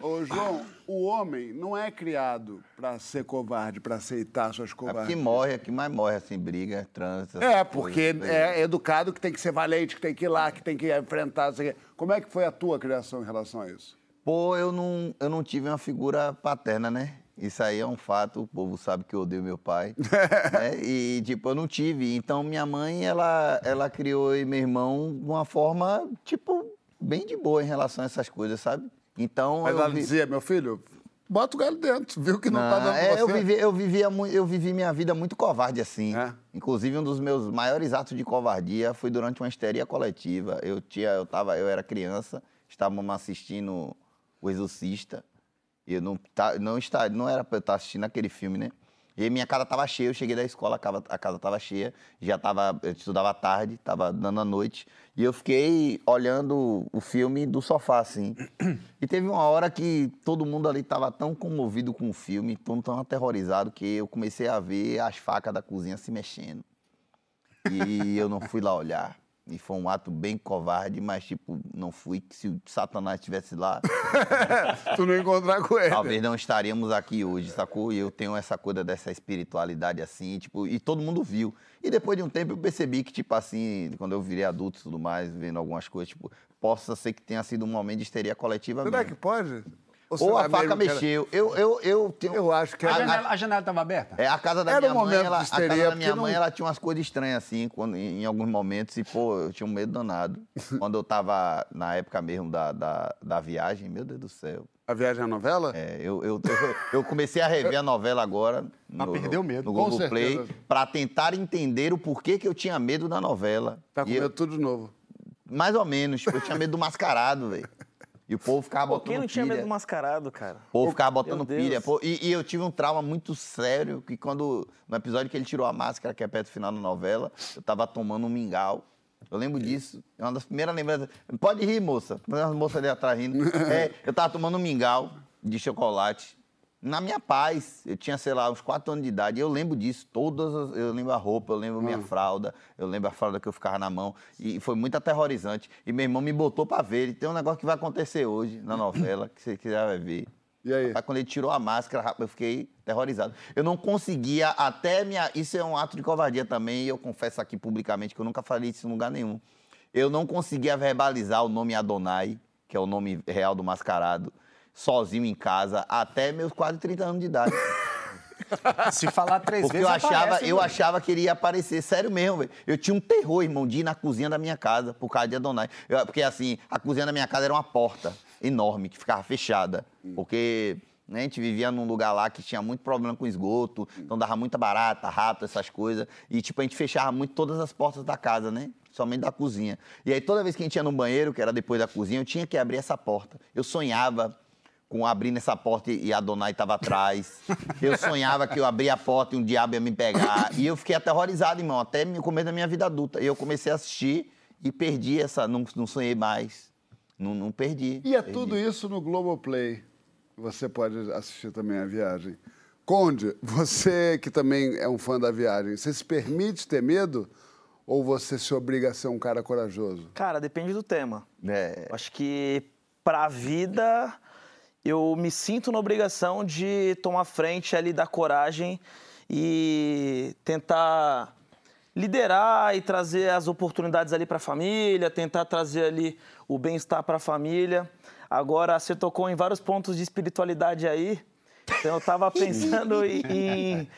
Ô, João, o homem não é criado para ser covarde, para aceitar suas É porque covardias. morre, é que mais morre, assim, briga, trânsito. essas É, porque é educado que tem que ser valente, que tem que ir lá, que tem que enfrentar. não sei o quê. Como é que foi a tua criação em relação a isso? Pô, eu não, eu não tive uma figura paterna, né? Isso aí é um fato, o povo sabe que eu odeio meu pai. né? E, tipo, eu não tive. Então, minha mãe, ela, ela criou e meu irmão de uma forma, tipo, bem de boa em relação a essas coisas, sabe? Então, Mas eu ela vi- dizia, meu filho, bota o galho dentro, viu que não, tá Não, dando é, pra eu, você. vivi, eu, vivia, eu vivi minha vida muito covarde assim. É? Inclusive, um dos meus maiores atos de covardia foi durante uma histeria coletiva. Eu, tinha, eu, tava, eu era criança, estávamos assistindo O Exorcista. E eu não, tá, não, está, não era para eu estar assistindo aquele filme, né? E minha casa estava cheia, eu cheguei da escola, a casa, a casa estava cheia, já tava, eu estudava tarde, estava dando a noite, e eu fiquei olhando o filme do sofá, assim. E teve uma hora que todo mundo ali estava tão comovido com o filme, tão, tão aterrorizado, que eu comecei a ver as facas da cozinha se mexendo. E eu não fui lá olhar. E foi um ato bem covarde, mas, tipo, não fui. que Se o Satanás estivesse lá, Tu não encontrar com ele. Talvez não estaríamos aqui hoje, sacou? E eu tenho essa coisa dessa espiritualidade assim, tipo, e todo mundo viu. E depois de um tempo eu percebi que, tipo assim, quando eu virei adulto e tudo mais, vendo algumas coisas, tipo, possa ser que tenha sido um momento de histeria coletiva Será mesmo. que pode? Ou a faca mexeu. Eu, eu, eu, tenho... Eu acho que A a janela estava aberta? É, a casa da Era minha um mãe, ela, de a casa histeria, da minha mãe, não- ela tinha umas coisas estranhas, assim, quando, em, em alguns momentos, e, pô, eu tinha um medo danado. quando eu tava, na época mesmo da, da, da viagem, meu Deus do céu. a viagem à novela? É, eu, eu, eu, eu comecei a rever a novela agora. Mas no, perdeu medo. No Google Play, pra tentar entender o porquê que eu tinha medo da novela. Tá com E eu- medo tudo de novo. mais ou menos, eu tinha medo do mascarado, velho. E o povo ficava Pô, botando quem não tinha pilha. medo do mascarado, cara? O povo ficava botando pilha. pô, e, e eu tive um trauma muito sério, que quando, no episódio que ele tirou a máscara, que é perto do final da novela, eu tava tomando um mingau. Eu lembro disso. É uma das primeiras lembranças. Pode rir, moça. Tem umas moças ali atrás rindo. É, eu tava tomando um mingau de chocolate. Na minha paz, eu tinha, sei lá, uns 4 anos de idade. Eu lembro disso. Todas as- Eu lembro a roupa, eu lembro minha fralda, eu lembro a fralda que eu ficava na mão. E foi muito aterrorizante. E meu irmão me botou pra ver. E tem um negócio que vai acontecer hoje na novela, que você quiser vai ver. E aí? Rapaz, quando ele tirou a máscara, eu fiquei aterrorizado. Eu não conseguia até minha. Isso é um ato de covardia também, e eu confesso aqui publicamente que eu nunca falei isso em lugar nenhum. Eu não conseguia verbalizar o nome Adonai, que é o nome real do mascarado, sozinho em casa, até meus quase 30 anos de idade. Se falar três Porque vezes, eu achava, aparece, eu velho. achava que ele ia aparecer, sério mesmo, velho. Eu tinha um terror, irmão, de ir na cozinha da minha casa por causa de Adonai. Eu- porque assim, a cozinha da minha casa era uma porta enorme que ficava fechada. Porque né, a gente vivia num lugar lá que tinha muito problema com esgoto, então dava muita barata, rato, essas coisas. E tipo, a gente fechava muito todas as portas da casa, né? Somente da cozinha. E aí toda vez que a gente ia no banheiro, que era depois da cozinha, eu tinha que abrir essa porta. Eu sonhava com abrindo essa porta e a Adonai estava atrás. Eu sonhava que eu abria a porta e um diabo ia me pegar. E eu fiquei aterrorizado, irmão, até no começo da minha vida adulta. E eu comecei a assistir e perdi essa. Não, não sonhei mais. Não, não perdi. E é perdi. tudo isso no Globoplay. Você pode assistir também a viagem. Conde, você que também é um fã da viagem, você se permite ter medo ou você se obriga a ser um cara corajoso? Cara, depende do tema. É, Acho que pra vida eu me sinto na obrigação de tomar frente ali da coragem e tentar liderar e trazer as oportunidades ali para a família, tentar trazer ali o bem-estar para a família. Agora você tocou em vários pontos de espiritualidade aí. Então eu tava pensando em, em-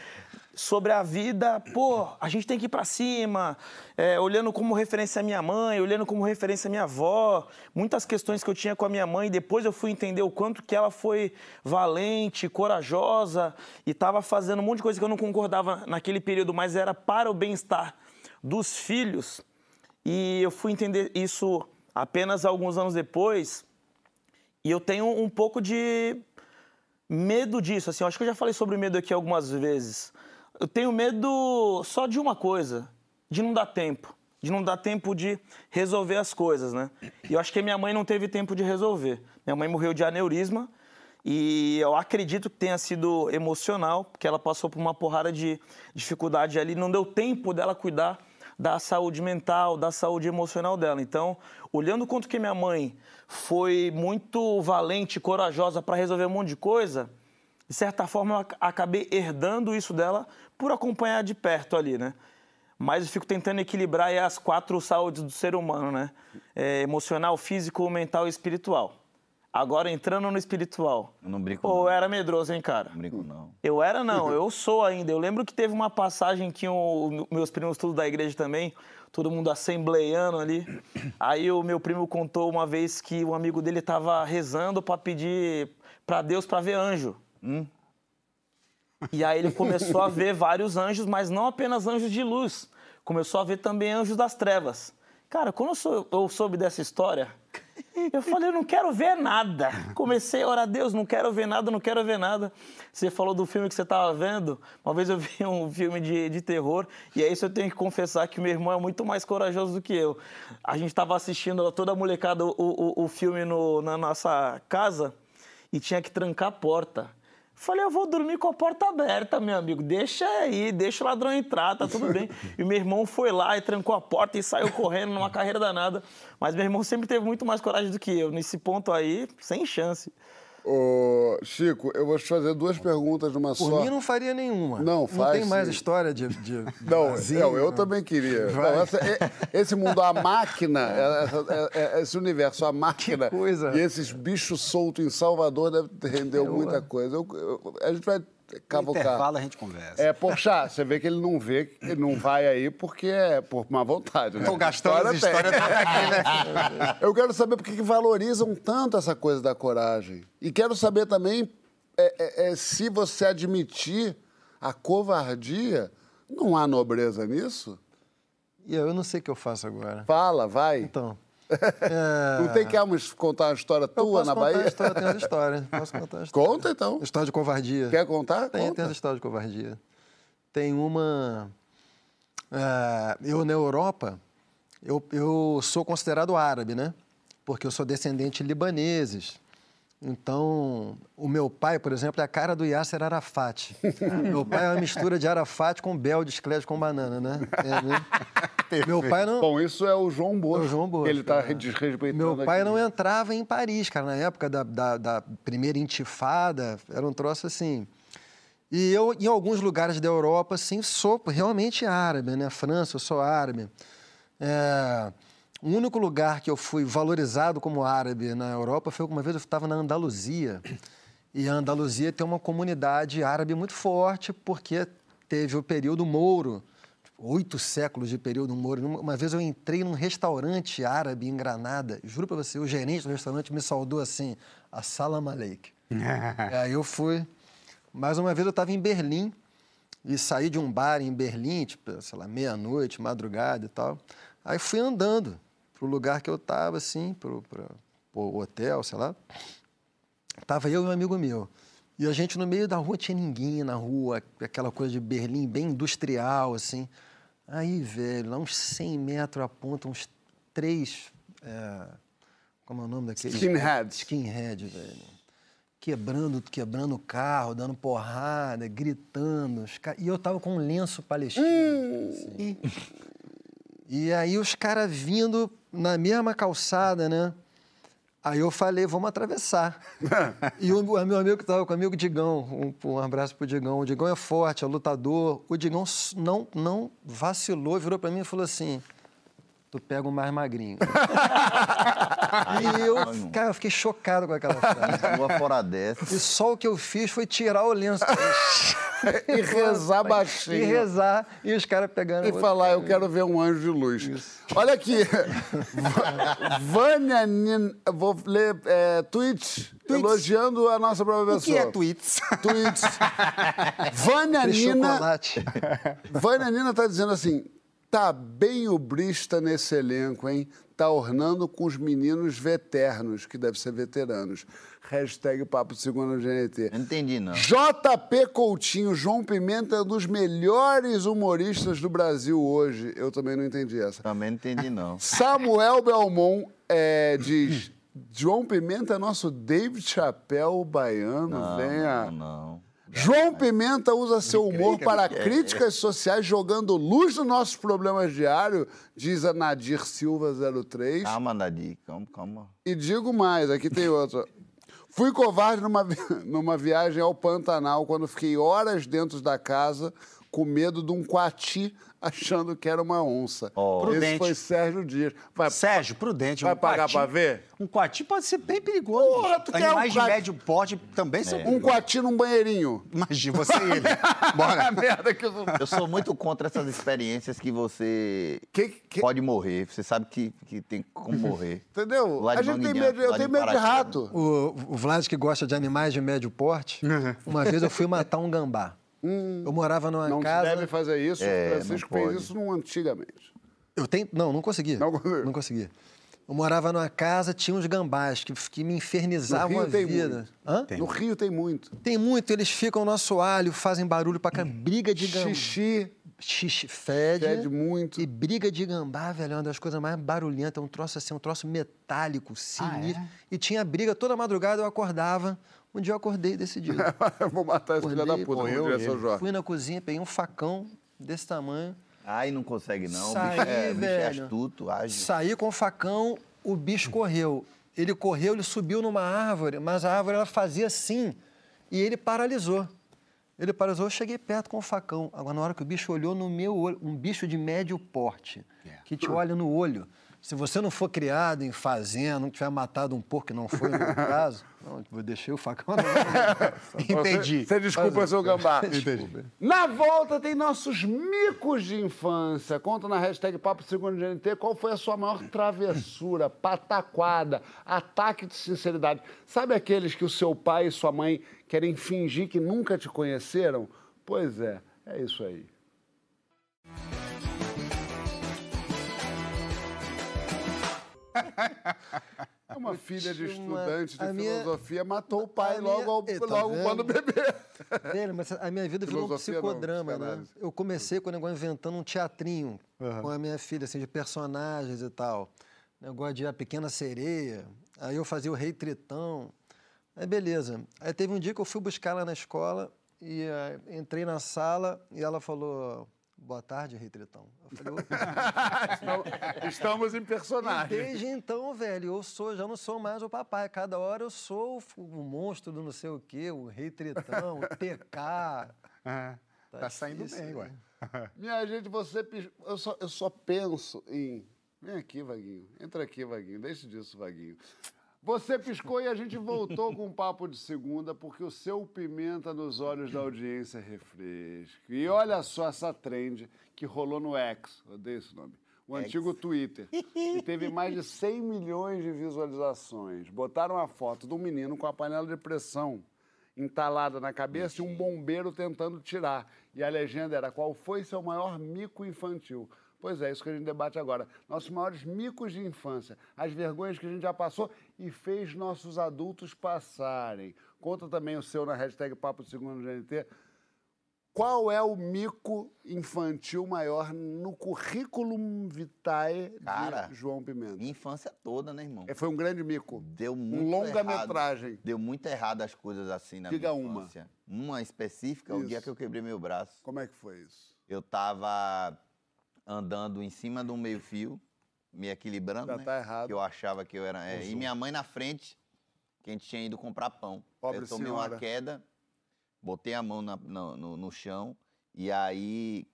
sobre a vida, pô, a gente tem que ir para cima, é, olhando como referência a minha mãe, olhando como referência a minha avó, muitas questões que eu tinha com a minha mãe, depois eu fui entender o quanto que ela foi valente, corajosa e estava fazendo um monte de coisa que eu não concordava naquele período, mas era para o bem-estar dos filhos. E eu fui entender isso apenas alguns anos depois, e eu tenho um pouco de medo disso. Assim, eu acho que eu já falei sobre medo aqui algumas vezes. Eu tenho medo só de uma coisa, de não dar tempo. De não dar tempo de resolver as coisas, né? E eu acho que minha mãe não teve tempo de resolver. Minha mãe morreu de aneurisma e eu acredito que tenha sido emocional, porque ela passou por uma porrada de dificuldade ali, não deu tempo dela cuidar da saúde mental, da saúde emocional dela. Então, olhando quanto que minha mãe foi muito valente, corajosa para resolver um monte de coisa, de certa forma eu ac- acabei herdando isso dela por acompanhar de perto ali, né? Mas eu fico tentando equilibrar as quatro saúdes do ser humano, né? É, emocional, físico, mental e espiritual. Agora entrando no espiritual. Eu não brinco, Pô, eu não. era medroso, hein, cara? Não brinco, não. Eu era não, eu sou ainda. Eu lembro que teve uma passagem que o, meus primos tudo da igreja também, todo mundo assembleiando ali. Aí o meu primo contou uma vez que um amigo dele estava rezando para pedir para Deus para ver anjo. E aí ele começou a ver vários anjos, mas não apenas anjos de luz. Começou a ver também anjos das trevas. Cara, quando eu, sou- eu soube dessa história, eu falei, eu não quero ver nada. Comecei a orar, Deus, não quero ver nada, não quero ver nada. Você falou do filme que você estava vendo. Uma vez eu vi um filme de, de terror, e é isso eu tenho que confessar que meu irmão é muito mais corajoso do que eu. A gente estava assistindo toda a molecada o, o, o filme no- na nossa casa e tinha que trancar a porta. Falei, eu vou dormir com a porta aberta, meu amigo. Deixa aí, deixa o ladrão entrar, tá tudo bem. E meu irmão foi lá e trancou a porta e saiu correndo numa carreira danada. Mas meu irmão sempre teve muito mais coragem do que eu. Nesse ponto aí, sem chance. Ô, Chico, eu vou te fazer duas perguntas numa Por só. mim não faria nenhuma. Não, Não faz tem mais sim. história de, de Não, vazio, eu, eu não. também queria. Não, essa- é- esse mundo, a máquina, é- é- é- esse universo, a máquina coisa. e esses bichos soltos em Salvador deve render muita coisa. Eu- eu- a gente vai cavocar. intervalo a gente conversa. É, Porchat, você vê que ele não vê, ele não vai aí porque é por má vontade, né? Tô gastando as História histórias tem. todas aqui, né? Eu quero saber por que que valorizam tanto essa coisa da coragem. E quero saber também é, é, é, se você admitir a covardia, não há nobreza nisso? E eu não sei o que eu faço agora. Fala, vai. Então. É, Não tem que Elmas, contar uma história tua posso na contar a Bahia? história, tem as histórias. Posso contar a história. Conta então. História de covardia. Quer contar? Tem, Conta. tem história de covardia. Tem uma. é, eu, na Europa, eu, eu sou considerado árabe, né? Porque eu sou descendente de libaneses. Então, o meu pai, por exemplo, é a cara do Yasser Arafat. meu pai é uma mistura de Arafat com Bel de esclete com banana, né? É, né? meu pai não. Bom, isso é o João Bosco. O João Bosco, Ele está é. desrespeitando Meu pai aqui. não entrava em Paris, cara, na época da, da, da primeira intifada, era um troço assim. E eu, em alguns lugares da Europa, assim, sou realmente árabe, né? França, eu sou árabe. É, o único lugar que eu fui valorizado como árabe na Europa foi uma vez eu estava na Andaluzia. E a Andaluzia tem uma comunidade árabe muito forte, porque teve o período mouro, tipo, oito séculos de período mouro. Uma vez eu entrei num restaurante árabe em Granada, juro para você, o gerente do restaurante me saudou assim, Assalamu alaikum. E aí eu fui. Mais uma vez eu estava em Berlim e saí de um bar em Berlim, tipo, sei lá, meia-noite, madrugada e tal. Aí fui andando pro lugar que eu estava, assim, pro, pro, pro hotel, sei lá. Tava eu e um amigo meu. E a gente no meio da rua tinha ninguém na rua, aquela coisa de Berlim bem industrial, assim. Aí, velho, lá uns 100 metros a ponta, uns três. é, como é o nome daquele? Skinheads. Skinhead, velho. Quebrando, quebrando o carro, dando porrada, gritando. E eu tava com um lenço palestino. assim. E aí os caras vindo na mesma calçada, né? Aí eu falei, vamos atravessar. e o o meu amigo que estava comigo, Digão, um, um abraço pro Digão. O Digão é forte, é lutador. O Digão não, não vacilou, virou para mim e falou assim: tu pega o mais magrinho. e eu, cara, eu fiquei chocado com aquela frase. Uma fora dessa. E só o que eu fiz foi tirar o lenço. E rezar baixinho. E rezar. E os caras pegando. E falar, eu quero ver um anjo de luz. Olha aqui. Vânia Nina. Vou ler é, tweets, elogiando a nossa própria O que pessoa. é tweets? Tweets. Vânia Nina. chocolate. Vânia Nina tá dizendo assim: tá bem ubrista nesse elenco, hein? Tá ornando com os meninos veternos, que deve ser veteranos. Hashtag Papo Segundo GNT. Não entendi, não. JP Coutinho, João Pimenta é um dos melhores humoristas do Brasil hoje. Eu também não entendi essa. Também não entendi, não. Samuel Belmont é, diz: João Pimenta é nosso David Chapéu baiano. Não, venha. não, não. João Pimenta usa seu humor para é. críticas sociais, jogando luz nos nossos problemas diários, diz a Nadir Silva 03. Calma, Nadir, calma, calma. E digo mais, aqui tem outra. Fui covarde numa, numa viagem ao Pantanal quando fiquei horas dentro da casa com medo de um coati achando que era uma onça. Esse Prudente. foi Sérgio Dias. Vai, Sérgio, prudente. Vai um pagar coati- pra ver? Um coati pode ser bem perigoso. Porra, tu quer um Animais de médio porte também são um coati num banheirinho. Imagina, você e ele. Bora. A merda que eu... Eu sou muito contra essas experiências que você Que- que- pode morrer. Você sabe que, que tem como morrer. Entendeu? Lá de A gente tem medo, eu tenho medo de Paraty. rato. O, o Vlad, que gosta de animais de médio porte, uma vez eu fui matar um gambá. Eu morava numa Não casa. deve fazer isso. É, o Francisco não fez isso num antigamente. Eu tenho. Não, não consegui. Não. Não consegui. Eu morava numa casa, tinha uns gambás que, que me infernizavam No Rio a tem vida. No Rio tem muito. Tem muito, eles ficam no assoalho, fazem barulho pra cá. Briga de gambá. Xixi. Xixi, fede. Fede muito. E briga de gambá, velho, é uma das coisas mais barulhentas. Um troço assim, um troço metálico, sinistro. E tinha briga toda madrugada, eu acordava. Um dia eu acordei. Eu vou matar esse filho da puta, como eu- diria seu Jorge. Fui na cozinha, peguei um facão desse tamanho. Ai, não consegue, não. O Saí, bicho é, o bicho é velho. astuto, ágil. Saí com o facão, o bicho correu. Ele correu, ele subiu numa árvore, mas a árvore ela fazia assim e ele paralisou. Ele paralisou, eu cheguei perto com o facão. Agora, na hora que o bicho olhou no meu olho, um bicho de médio porte, que te olha no olho. Se você não for criado em fazenda, não tiver matado um porco, que não foi no meu caso, não, eu deixei o facão. Não. Entendi. Você desculpa, seu gambá. Desculpa. Na volta tem nossos micos de infância. Conta na hashtag Papo Segundo GNT qual foi a sua maior travessura, pataquada, ataque de sinceridade. Sabe aqueles que o seu pai e sua mãe querem fingir que nunca te conheceram? Pois é, é isso aí. É Uma filha de tinha uma- estudante de minha- filosofia matou o pai a logo, minha- ao- tá logo vendo? quando bebê. Velho, mas a minha vida virou um Filosofia não, psicodrama, né? Eu comecei com o negócio inventando um teatrinho com a minha filha, assim, de personagens e tal. Negócio de a pequena sereia. Aí eu fazia o rei tritão. Aí beleza. Aí teve um dia que eu fui buscar ela na escola e eh, entrei na sala e ela falou: Boa tarde, rei tritão. Eu falei, "Ô, Estamos em personagem. Desde então, velho, eu sou, já não sou mais o papai. Cada hora eu sou o, monstro do não sei o quê, o rei tritão, o TK. Ah, Tá tá saindo bem, né? ué. Minha gente, você. Eu só, eu só penso em. Vem aqui, Vaguinho. Entra aqui, Vaguinho. Deixa disso, Vaguinho. Você piscou e a gente voltou com um papo de segunda, porque o seu pimenta nos olhos da audiência refresca. E olha só essa trend que rolou no X, odeio esse nome, o antigo Twitter, e teve mais de 100 milhões de visualizações. Botaram a foto de um menino com a panela de pressão entalada na cabeça e um bombeiro tentando tirar. E a legenda era: qual foi seu maior mico infantil? Pois é, isso que a gente debate agora. Nossos maiores micos de infância, as vergonhas que a gente já passou e fez nossos adultos passarem. Conta também o seu na hashtag Papo Segundo GNT. Qual é o mico infantil maior no currículo vitae de Cara, João Pimenta? Minha infância toda, né, irmão? É, Foi um grande mico. Deu muito Um longa-metragem. errado. Deu muito errado as coisas assim na Diga minha uma. infância. Uma específica, o dia Isso. que eu quebrei meu braço. Como é que foi isso? Eu tava andando em cima de um meio-fio, me equilibrando, Já né? tá errado. Que eu achava que eu era... é, e minha mãe na frente, que a gente tinha ido comprar pão. Pobre eu tomei senhora. uma queda, botei a mão na- no, no- no chão e aí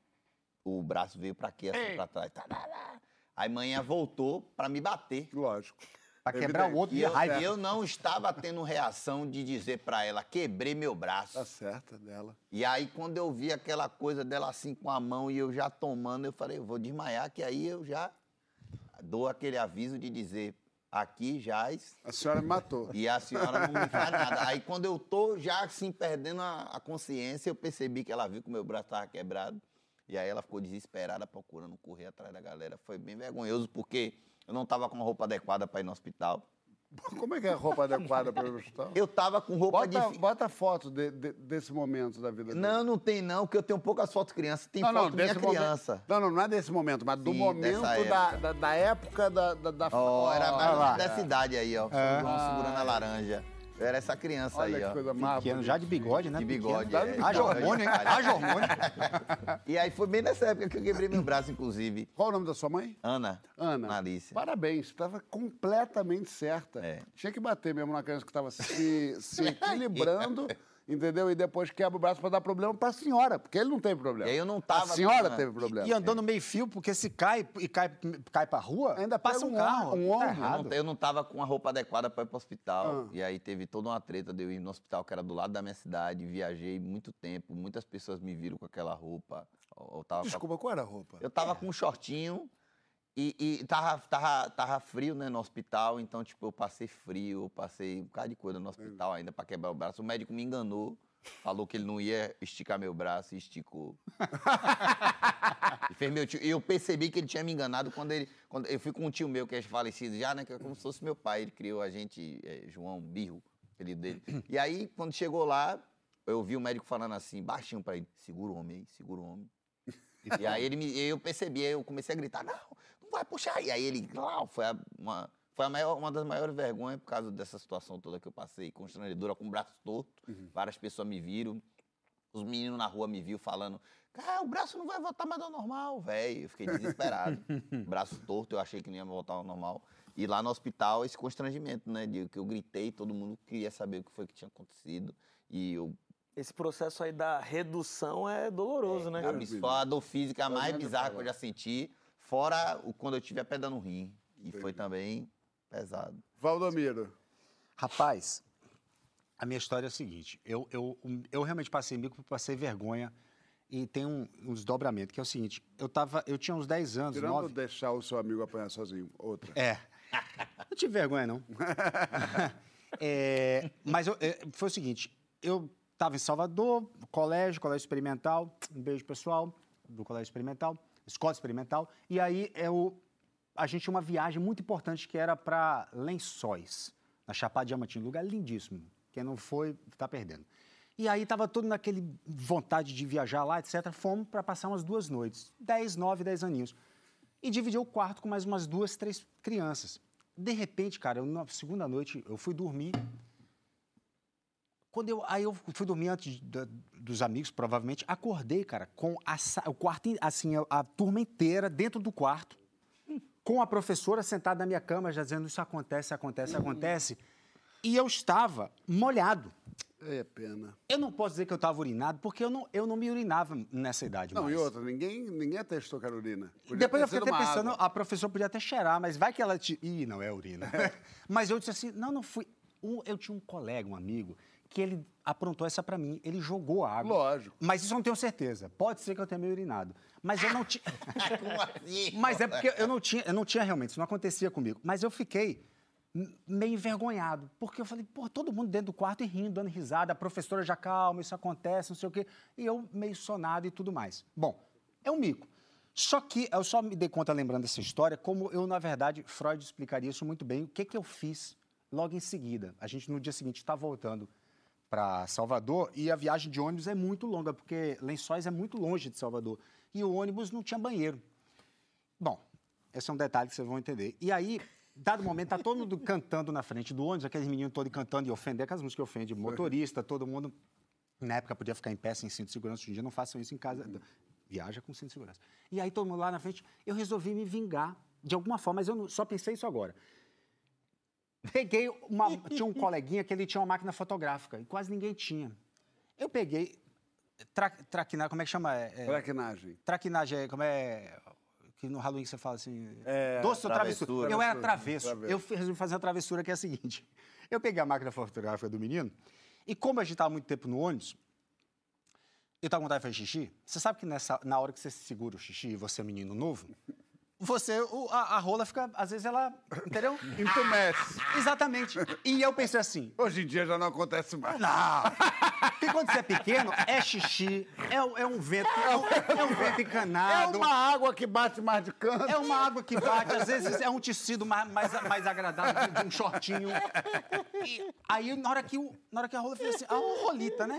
o braço veio pra aqui, assim, pra trás. Tá, tá, tá. Aí manhã voltou pra me bater. Lógico. Pra quebrar o outro E de eu, raiva. eu não estava tendo reação de dizer pra ela, quebrei meu braço. Tá certa dela. E aí, quando eu vi aquela coisa dela assim com a mão e eu já tomando, eu falei, eu vou desmaiar, que aí eu já dou aquele aviso de dizer, aqui jaz A senhora me matou. e a senhora não me faz nada. Aí, quando eu tô já assim perdendo a, a consciência, eu percebi que ela viu que o meu braço estava quebrado. E aí ela ficou desesperada procurando correr atrás da galera. Foi bem vergonhoso, porque eu não estava com a roupa adequada para ir no hospital. Como é que é a roupa adequada para o hospital? Eu tava com roupa Bota, de. bota foto de- de- desse momento da vida dele. Não, não tem não, porque eu tenho poucas fotos criança. Tem foto minha momento- criança. Não, não, não é desse momento, mas do Sim, momento da, época. da, da época da. da, da- Ó, era mais lá. dessa idade aí, ó. É. Segurando a laranja. Eu era essa criança Olha aí, que ó. coisa mais Pequeno, já de bigode, né? De Pequeno. bigode. Dá é. de Haja hormônio, hein? Haja hormônio. E aí foi bem nessa época que eu quebrei meu braço, inclusive. Qual o nome da sua mãe? Ana. Ana. Alice. Parabéns, estava completamente certa. É. Tinha que bater mesmo na criança que estava se, se equilibrando, entendeu? E depois quebra o braço para dar problema para a senhora, porque ele não teve problema. E aí eu não tava A senhora com- teve problema. E andando meio fio, porque se cai e cai, cai pra rua, Ainda passa um um carro. um tá ombro. Eu errado. não, eu não tava com a roupa adequada para ir pro hospital. Ah. E aí teve toda uma treta de eu ir no hospital, que era do lado da minha cidade. Viajei muito tempo. Muitas pessoas me viram com aquela roupa. Eu eu tava com a- Desculpa, qual era a roupa? Eu tava com um shortinho e, e tava, tava, tava frio, né, no hospital. Então, tipo, eu passei frio, eu passei um bocado de coisa no hospital ainda pra quebrar o braço. O médico me enganou, falou que ele não ia esticar meu braço e esticou. e fez meu tio. E eu percebi que ele tinha me enganado quando ele. Quando eu fui com um tio meu que é falecido já, né? Que é como se fosse meu pai. Ele criou a gente, é, João Birro, apelido dele. E aí, quando chegou lá, eu ouvi o médico falando assim, baixinho pra ele: segura o homem aí, segura o homem. E aí ele me, eu percebi, aí eu comecei a gritar, não vai puxar. E aí ele, lá, foi a- uma, foi a maior, uma das maiores vergonhas por causa dessa situação toda que eu passei, constrangedora, com o braço torto. Várias pessoas me viram, os meninos na rua me viram falando, cara, o braço não vai voltar mais ao normal, velho. Eu fiquei desesperado. braço torto, eu achei que não ia voltar ao normal. E lá no hospital, esse constrangimento, né? De que eu gritei, todo mundo queria saber o que foi que tinha acontecido. E eu. Esse processo aí da redução é doloroso, né? A, a dor física mais Fazendo bizarra que eu já senti. Fora o, quando eu tive a pedra no rim. E foi também pesado. Valdomiro. Rapaz, a minha história é a seguinte: eu, eu, eu realmente passei mico, passei vergonha. E tem um, um desdobramento, que é o seguinte: eu, tava, eu tinha uns 10 anos, Tirando 9. deixar o seu amigo apanhar sozinho. Outra. É. Não tive vergonha, não. É, mas eu- é, foi o seguinte: eu estava em Salvador, colégio, colégio experimental. Um beijo, pessoal, do colégio experimental, escola experimental. E aí eu, a gente tinha uma viagem muito importante que era para Lençóis, na Chapada Diamantina, lugar lindíssimo. Quem não foi, está perdendo. E aí estava todo naquele vontade de viajar lá, etc. Fomos para passar umas duas noites, 10, 9, 10 aninhos. E dividi o quarto com mais umas duas, três crianças. De repente, cara, eu, na segunda noite eu fui dormir. Quando eu, aí eu fui dormir antes da- dos amigos, provavelmente, acordei, cara, com a o quarto, assim, a, a turma inteira dentro do quarto, com a professora sentada na minha cama, já dizendo isso acontece, acontece, acontece. E eu estava molhado. É pena. Eu não posso dizer que eu estava urinado, porque eu não, eu não me urinava nessa idade Não, mais. e outra, ninguém, ninguém atestou Carolina. Podia Depois eu fiquei até pensando, água. a professora podia até cheirar, mas vai que ela te. Ih, não é urina. mas eu disse assim: não, não fui. Um- eu tinha um colega, um amigo, que ele aprontou essa pra mim. Ele jogou água. Lógico. Mas isso eu não tenho certeza. Pode ser que eu tenha me urinado. Mas eu não tinha. Como assim? Mas é porque eu não tinha, eu não tinha realmente, isso não acontecia comigo. Mas eu fiquei meio envergonhado, porque eu falei, pô, todo mundo dentro do quarto e rindo, dando risada, a professora já calma, isso acontece, não sei o quê. E eu meio sonado e tudo mais. Bom, é um mico. Só que eu só me dei conta lembrando dessa história, como eu, na verdade, Freud explicaria isso muito bem, o que, que eu fiz logo em seguida. A gente, no dia seguinte, está voltando para Salvador e a viagem de ônibus é muito longa, porque Lençóis é muito longe de Salvador. E o ônibus não tinha banheiro. Bom, esse é um detalhe que vocês vão entender. E aí, dado momento, tá todo mundo cantando na frente do ônibus, aqueles meninos todos cantando e ofendendo, aquelas músicas que ofendem motorista, todo mundo. Na época podia ficar em pé sem cinto de segurança, hoje em dia não façam isso em casa. Viaja com cinto de segurança. E aí, todo mundo lá na frente, eu resolvi me vingar de alguma forma, mas eu não- só pensei isso agora. Peguei uma. Tinha um coleguinha que ele tinha uma máquina fotográfica e quase ninguém tinha. Eu peguei. Tra, traquinar, como é que chama? É, é- Traquinagem. Traquinagem, é- como é. Que no Halloween você fala assim. É, doce ou travessura? travessura. Eu era travesso. Eu resolvi fazer uma travessura que é a seguinte: eu peguei a máquina fotográfica do menino e, como a gente estava muito tempo no ônibus, eu estava com vontade de fazer xixi. Você sabe que nessa, na hora que você segura o xixi e você é menino novo, você. a, a rola fica. Às vezes ela. Entendeu? Entumece. Exatamente. E eu pensei assim: Hoje em dia já não acontece mais. não. Porque quando você é pequeno, é xixi, é, um- é um vento, é um, é um vento É encanado. uma água que bate mais de canto. É uma água que bate, às vezes é um tecido mais, mais, mais agradável de, um shortinho. E aí, na hora que, o, na hora que a rola fez assim, ah, uma rolita, né?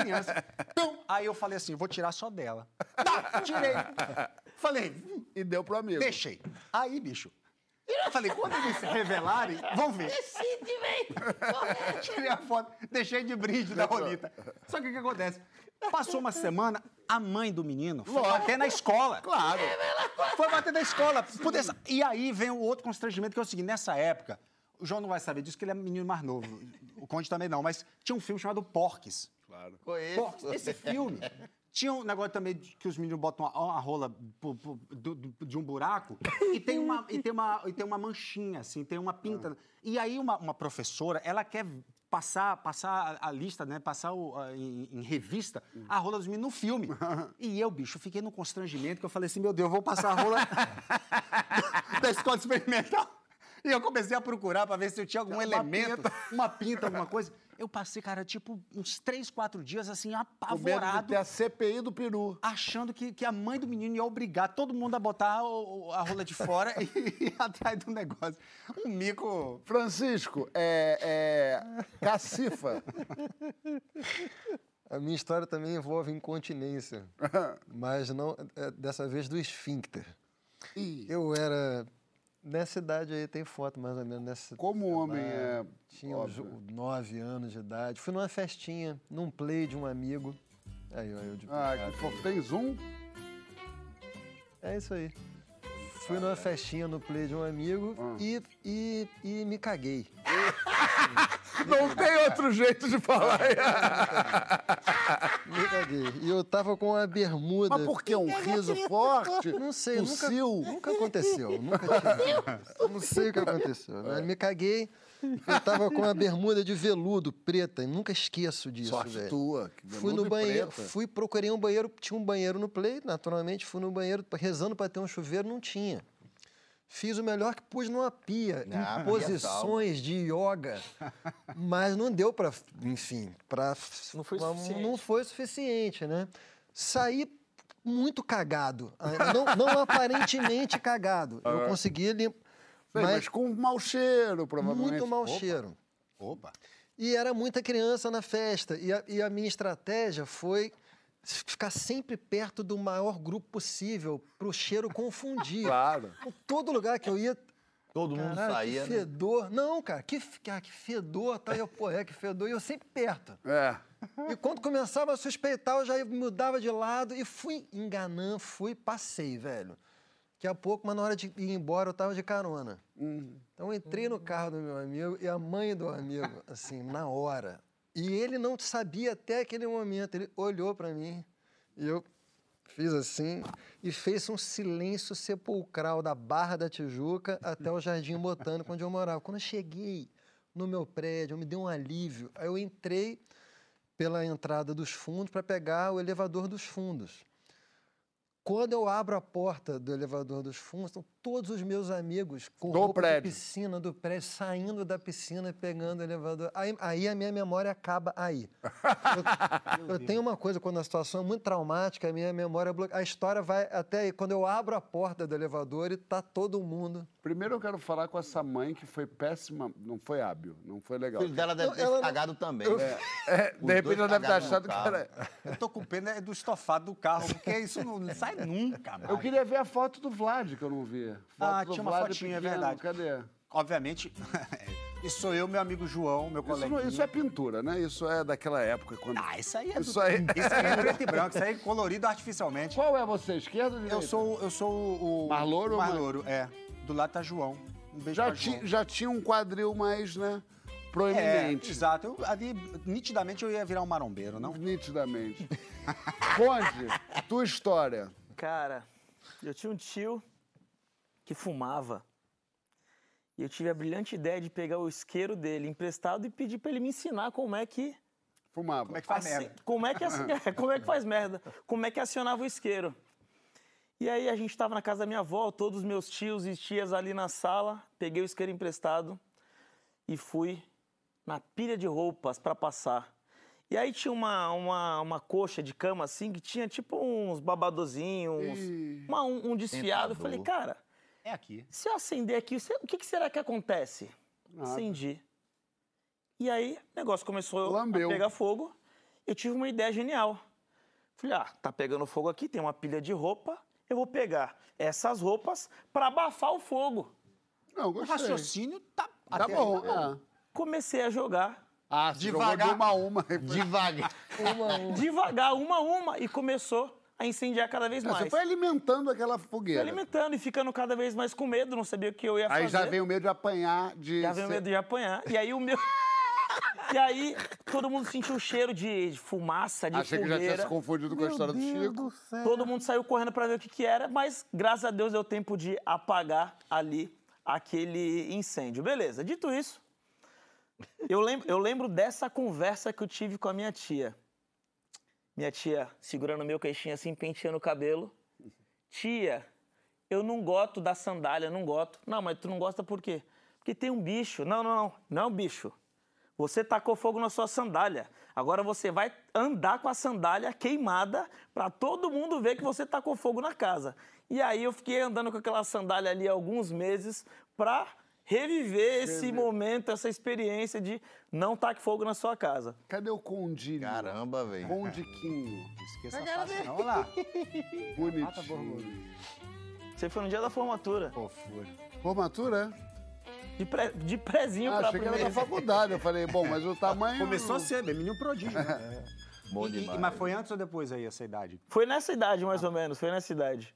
Criança. Pum! Aí eu falei assim, vou tirar só dela. Tá, tirei. Falei, E deu pro amigo. deixei. Aí, bicho, eu falei, quando eles se revelarem, vão ver. Decide, vem! Tirei a foto, deixei de brinde da rolita. Só que o que acontece? Passou uma semana, a mãe do menino foi bater na escola. Claro. Foi bater na escola. Poder- E aí vem o outro constrangimento, que é o seguinte, nessa época, o João não vai saber disso, que ele é menino mais novo. O Conde também não, mas tinha um filme chamado Porques. Claro. Conheço. Porques. Esse filme tinha um negócio também que os meninos botam uma, uma rola do- do- de um buraco e tem uma, e tem uma, e tem uma manchinha, assim, tem uma pinta. E aí uma, uma professora, ela quer passar, passar a, a lista, né? Passar o- a- em, em revista a rola dos meninos no filme. E eu, bicho, fiquei num constrangimento que eu falei assim, meu Deus, eu vou passar a rola da escola experimental. E eu comecei a procurar para ver se eu tinha algum Uma elemento, pinta. uma pinta, alguma coisa. Eu passei, cara, tipo, uns três, quatro dias, assim, Com medo de apavorado ter a CPI do peru. achando que, que a mãe do menino ia obrigar todo mundo a botar o- o- a rola de fora e ir atrás do negócio. Um mico. Francisco, é, é cacifa. A minha história também envolve incontinência, mas não é, dessa vez do esfíncter. Ih, Eu era nessa idade aí tem foto mais ou menos nessa. Como homem lá, é Tinha uns óbvio. nove anos de idade. Fui numa festinha, num play de um amigo. Aí, ó, eu de ah, que fofo. Tem zoom? É isso aí. fui numa festinha no play de um amigo e, e, e me caguei. Não tem outro jeito de falar. Me caguei. E eu tava com uma bermuda. Mas por que? Um riso forte? Não sei, nunca, Tossiu? nunca aconteceu. Nunca tive. Não sei o que aconteceu. Mas me caguei. Eu tava com uma bermuda de veludo preta e nunca esqueço disso, Sorte velho. tua. que Fui no banheiro, preta. fui, procurei um banheiro, tinha um banheiro no play, naturalmente, fui no banheiro rezando para ter um chuveiro, não tinha. Fiz o melhor que pude numa pia, Ah, em posições de yoga, mas não deu para, enfim, para Não foi pra- suficiente. não foi suficiente, né? Saí muito cagado, ah, não, não aparentemente cagado. Eu consegui lim... Sei, mas, com mau cheiro, provavelmente. muito mau Opa. cheiro. Opa. E era muita criança na festa. E a, e a minha estratégia foi ficar sempre perto do maior grupo possível para o cheiro confundir. Claro. Em todo lugar que eu ia. Todo mundo Caralho, saía, que né? fedor. Não, cara, que, cara, que fedor. Tá? Eu, pô, é que fedor. E eu sempre perto. É. E quando começava a suspeitar, eu já mudava de lado e fui enganando, fui, passei, velho. Daqui a pouco, mas na hora de ir embora, eu tava de carona. Então eu entrei no carro do meu amigo e a mãe do amigo, assim, na hora. E ele não sabia até aquele momento. Ele olhou para mim e eu fiz assim e fez um silêncio sepulcral da Barra da Tijuca até o Jardim Botânico, onde eu morava. Quando eu cheguei no meu prédio, me deu um alívio. Aí eu entrei pela entrada dos fundos para pegar o elevador dos fundos. Quando eu abro a porta do elevador dos fundos, estão todos os meus amigos com Do roupa prédio. de piscina, do prédio, saindo da piscina e pegando o elevador. Aí, aí a minha memória acaba aí. Eu, eu tenho uma coisa, quando a situação é muito traumática, a minha memória bloqueia. A história vai até aí. Quando eu abro a porta do elevador e tá todo mundo. Primeiro eu quero falar com essa mãe que foi péssima, não foi hábil, não foi O legal. filho dela deve ter ela cagado também. É, de repente ela deve ter achado que era. Eu tô com pena é do estofado do carro, porque isso não sai nunca, mais. Eu queria ver a foto do Vlad, que eu não vi. Foto Ah, do tinha uma Vlad fotinha, é pequeno, verdade. Cadê? Obviamente, isso sou eu, meu amigo João, meu Isso, colega. não- isso é pintura, né? Isso é daquela época. Quando... Ah, isso aí é Isso do- aí- Isso aí é preto e branco, isso aí é colorido artificialmente. Qual é você, esquerda ou direita? Eu sou, eu sou o... Mais louro ou mais mais- louro, é. Do lado tá João. Um beijo Já, pra ti, João. já tinha um quadril mais, né? É, Proeminente. exato. Eu, ali, nitidamente eu ia virar um marombeiro, não? Nitidamente. Conde, tua história. Cara, eu tinha um tio que fumava. E eu tive a brilhante ideia de pegar o isqueiro dele emprestado e pedir pra ele me ensinar como é que. Fumava. Como é que faz merda? Como é, que, como é que faz merda? Como é que acionava o isqueiro? E aí a gente tava na casa da minha avó, todos os meus tios e tias ali na sala, peguei o isqueiro emprestado e fui na pilha de roupas para passar. E aí tinha uma, uma, uma coxa de cama assim que tinha tipo uns babadozinhos, Ih. uma- um, um desfiado. Eu falei, cara, É aqui. se eu acender aqui, o que, que será que acontece? Acendi. E aí o negócio começou Lambeu. a pegar fogo. Eu tive uma ideia genial. Falei, ah, tá pegando fogo aqui, tem uma pilha de roupa. Eu vou pegar essas roupas para abafar o fogo. Não, O gostei. raciocínio tá... Tá até bom. aí tá ah. Comecei a jogar Ah, Devagar. de uma a uma. Devagar. devagar, uma a uma, e começou a incendiar cada vez mais. Você foi alimentando aquela fogueira. alimentando e ficando cada vez mais com medo, não sabia o que eu ia Aí fazer. já veio o medo de apanhar, de... Já veio ser- medo de apanhar. E aí o meu. E aí todo mundo sentiu o cheiro de fumaça, de Achei que já tinha fogueira. se confundido com a história do Chico. Todo mundo saiu correndo para ver o que, que era, mas graças a Deus deu tempo de apagar ali aquele incêndio. Beleza, dito isso, eu lembro, eu lembro dessa conversa que eu tive com a minha tia. Minha tia segurando meu queixinho assim, penteando o cabelo. Tia, eu não gosto da sandália, não gosto. Não, mas tu não gosta por quê? Porque tem um bicho. Não, não, não. Não é um bicho. Você tacou fogo na sua sandália. Agora você vai andar com a sandália queimada para todo mundo ver que você tacou fogo na casa. E aí eu fiquei andando com aquela sandália ali alguns meses para reviver esse momento, essa experiência de não taque fogo na sua casa. Cadê o condilho? Caramba, velho. Condiquinho. Esqueça fácil, não. Olha lá. Bonitinho. Você foi no dia da formatura. Fofura. Formatura, é? De, pré, de prezinho Ah, pra achei que era primeira. da faculdade. Eu falei, bom, mas o tamanho... Começou cedo, é menino prodígio. né? Bom E- e- demais. mas foi antes ou depois aí essa idade? Foi nessa idade, mais ou menos. Foi nessa idade.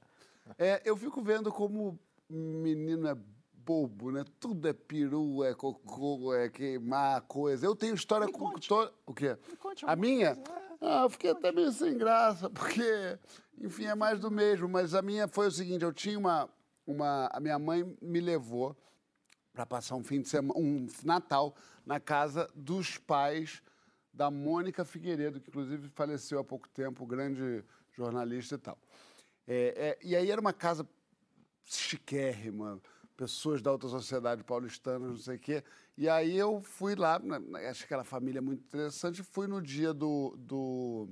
É, eu fico vendo como menino é bobo, né? Tudo é peru, é cocô, é queimar coisa. Eu tenho história com toda. O quê? a minha? Ah, eu fiquei até meio sem graça, porque, enfim, é mais do mesmo. Mas a minha foi o seguinte: eu tinha uma. uma a minha mãe me levou para passar um fim de semana, um Natal, na casa dos pais da Mônica Figueiredo, que inclusive faleceu há pouco tempo, grande jornalista e tal. É, é, e aí era uma casa chiquérrima, pessoas da alta sociedade paulistana, não sei o quê. E aí eu fui lá, acho que aquela família muito interessante, fui no dia do, do,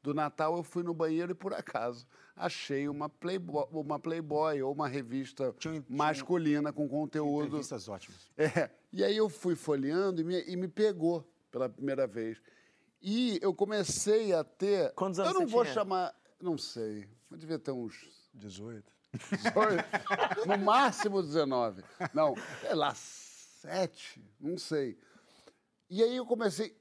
do Natal, eu fui no banheiro e por acaso achei uma Playboy, uma Playboy ou uma revista Tinha- masculina com conteúdo. Revistas ótimas. É. E aí eu fui folheando e me, e me pegou pela primeira vez. E eu comecei a ter. Quantos anos Eu não você vou tinha? chamar. Não sei. Eu devia ter uns 18. 18, no máximo 19. Não, sei lá, 7, não sei. E aí eu comecei.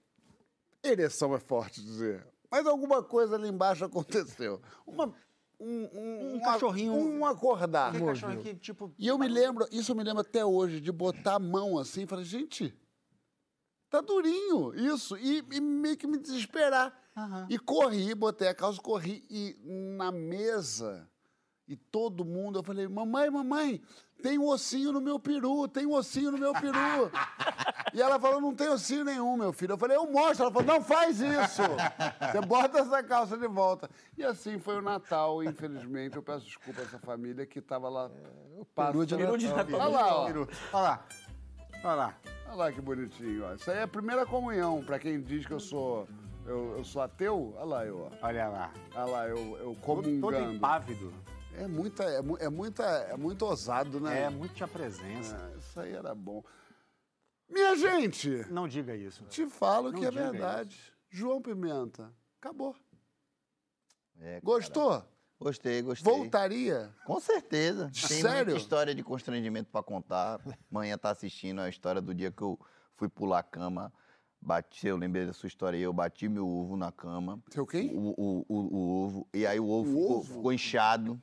Ereção é forte dizer. Mas alguma coisa ali embaixo aconteceu. Uma, um, um, Um cachorrinho- Um acordar. Aquele cachorro que, tipo, E eu me lembro, isso eu me lembro até hoje, de botar a mão assim e falar, gente, tá durinho isso. E, e meio que me desesperar. E corri, botei a calça, corri. E na mesa, e todo mundo, eu falei, mamãe, mamãe, tem um ossinho no meu peru, tem um ossinho no meu peru. e ela falou, não tem ossinho nenhum, meu filho. Eu falei, eu mostro. Ela falou, não faz isso. Você bota essa calça de volta. E assim foi o Natal, infelizmente. Eu peço desculpa a essa família que estava lá peru de Peru de Natal. Natal. Olha lá, ó. Olha lá. Olha lá. Olha lá que bonitinho, ó. Isso aí é a primeira comunhão, pra quem diz que eu sou, eu, eu sou ateu. Olha lá eu, ó. Olha lá. Olha lá, eu, eu Todo, todo comungando. impávido. É muita, é, é muita, é muito ousado, né? É, muito tinha presença. É, isso aí era bom. Minha gente, Não diga isso. te falo Não que é verdade. João Pimenta, acabou. É, cara. Gostou? Gostei, gostei. Voltaria? Com certeza. Tem Sério? muita história de constrangimento pra contar. Amanhã tá assistindo a história do dia que eu fui pular a cama. Bati, eu lembrei da sua história aí, eu bati meu ovo na cama. Seu quem? O, o, o, o ovo. E aí o ovo, O ficou, ovo? ficou inchado.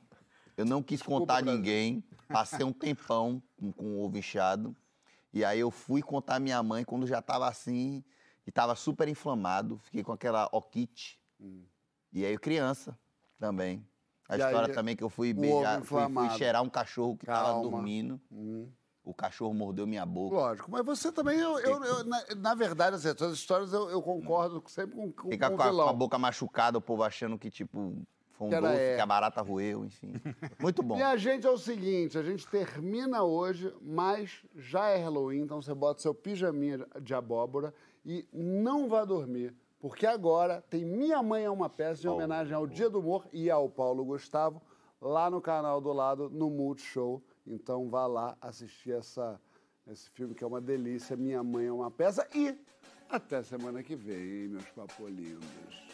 Eu não quis contar a ninguém. Passei um tempão com, com o ovo inchado. E aí eu fui contar à minha mãe quando já tava assim. E tava super inflamado. Fiquei com aquela oquite. E aí criança também. A Hum. E história aí, também que eu fui beijar, fui, fui cheirar um cachorro que tava Calma. Hum. dormindo. O cachorro mordeu minha boca. Lógico, mas você também, eu, eu- eu- na, na verdade, assim, essas histórias eu, eu concordo sempre com, com, Ficar com com o a, vilão. com a boca machucada, o povo achando que, tipo, foi um Que doce, é. que a barata roeu, enfim. Muito bom. Minha gente, é o seguinte, a gente termina hoje, mas já é Halloween, então você bota seu pijaminha de abóbora e não vá dormir, porque agora tem Minha Mãe é uma Peça em homenagem ao Dia do Humor e ao Paulo Gustavo, lá no canal do lado, no Multishow. Então vá lá assistir essa, esse filme que é uma delícia, Minha Mãe é uma Peça e até semana que vem, meus papolindos.